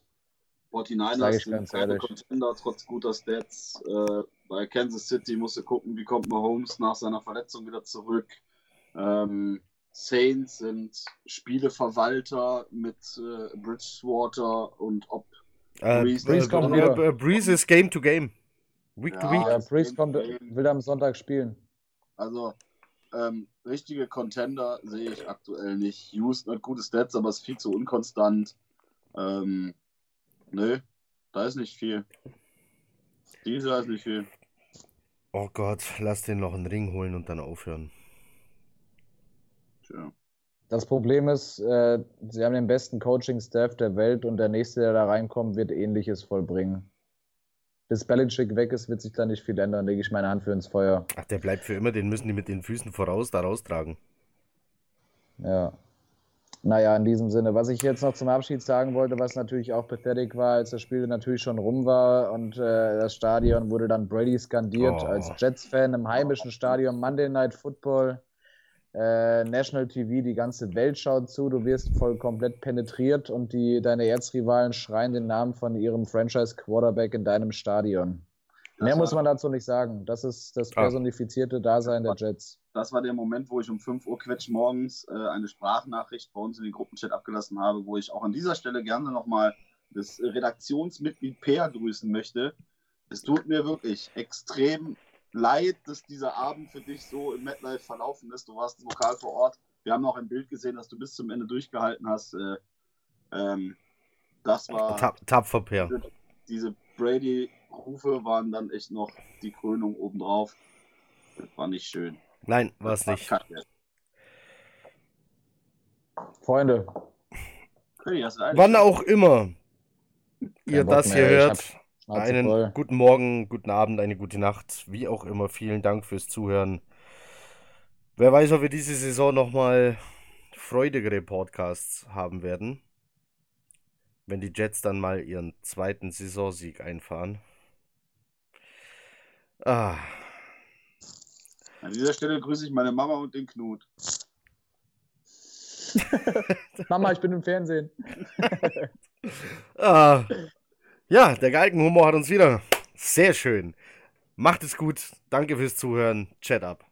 49ers Sag ich sind ganz keine ehrlich. Contender, trotz guter Stats. Äh, bei Kansas City musst du gucken, wie kommt Mahomes nach seiner Verletzung wieder zurück. Ähm, Saints sind Spieleverwalter mit äh, Bridgewater und ob Äh, Breeze- Breeze kommt äh, wieder. äh, Breeze ist Game to Game. Week to Ja. Week. Ja, Game kommt, will am Sonntag spielen. Also, ähm, richtige Contender sehe ich aktuell nicht. Houston hat gute Stats, aber ist viel zu unkonstant. Ähm, nö, da ist nicht viel. Dieser ist nicht viel. Oh Gott, lass den noch einen Ring holen und dann aufhören. Tja. Das Problem ist, äh, sie haben den besten Coaching-Staff der Welt und der nächste, der da reinkommt, wird ähnliches vollbringen. Bis Belichick weg ist, wird sich da nicht viel ändern, lege ich meine Hand für ins Feuer. Ach, der bleibt für immer, den müssen die mit den Füßen voraus da raustragen. Ja. Naja, in diesem Sinne. Was ich jetzt noch zum Abschied sagen wollte, was natürlich auch pathetic war, als das Spiel natürlich schon rum war und äh, das Stadion wurde dann Brady skandiert Oh. als Jets-Fan im heimischen Stadion, Monday Night Football, äh, National TV, die ganze Welt schaut zu, du wirst voll komplett penetriert und die, deine Erzrivalen schreien den Namen von ihrem Franchise-Quarterback in deinem Stadion. Das Mehr muss man dazu nicht sagen. Das ist das personifizierte Dasein der Jets. Das war der Moment, wo ich um 5 Uhr quetsch morgens äh, eine Sprachnachricht bei uns in den Gruppenchat abgelassen habe, wo ich auch an dieser Stelle gerne nochmal das Redaktionsmitglied Peer grüßen möchte. Es tut mir wirklich extrem leid, dass dieser Abend für dich so im MetLife verlaufen ist. Du warst lokal vor Ort. Wir haben auch ein Bild gesehen, dass du bis zum Ende durchgehalten hast. Äh, ähm, das war Ta tapfer Pair. diese, diese Brady-Rufe waren dann echt noch die Krönung obendrauf. Das war nicht schön. Nein, war es nicht. kacke. Freunde, Wann auch immer ihr Bock das mehr, hier ich hört, hab Schnauze einen voll. guten Morgen, guten Abend, eine gute Nacht, wie auch immer. Vielen Dank fürs Zuhören. Wer weiß, ob wir diese Saison nochmal freudigere Podcasts haben werden, wenn die Jets dann mal ihren zweiten Saisonsieg einfahren. Ah, An dieser Stelle grüße ich meine Mama und den Knut. Mama, ich bin im Fernsehen. ah. Ja, der Galgenhumor hat uns wieder. Sehr schön. Macht es gut. Danke fürs Zuhören. Chat ab.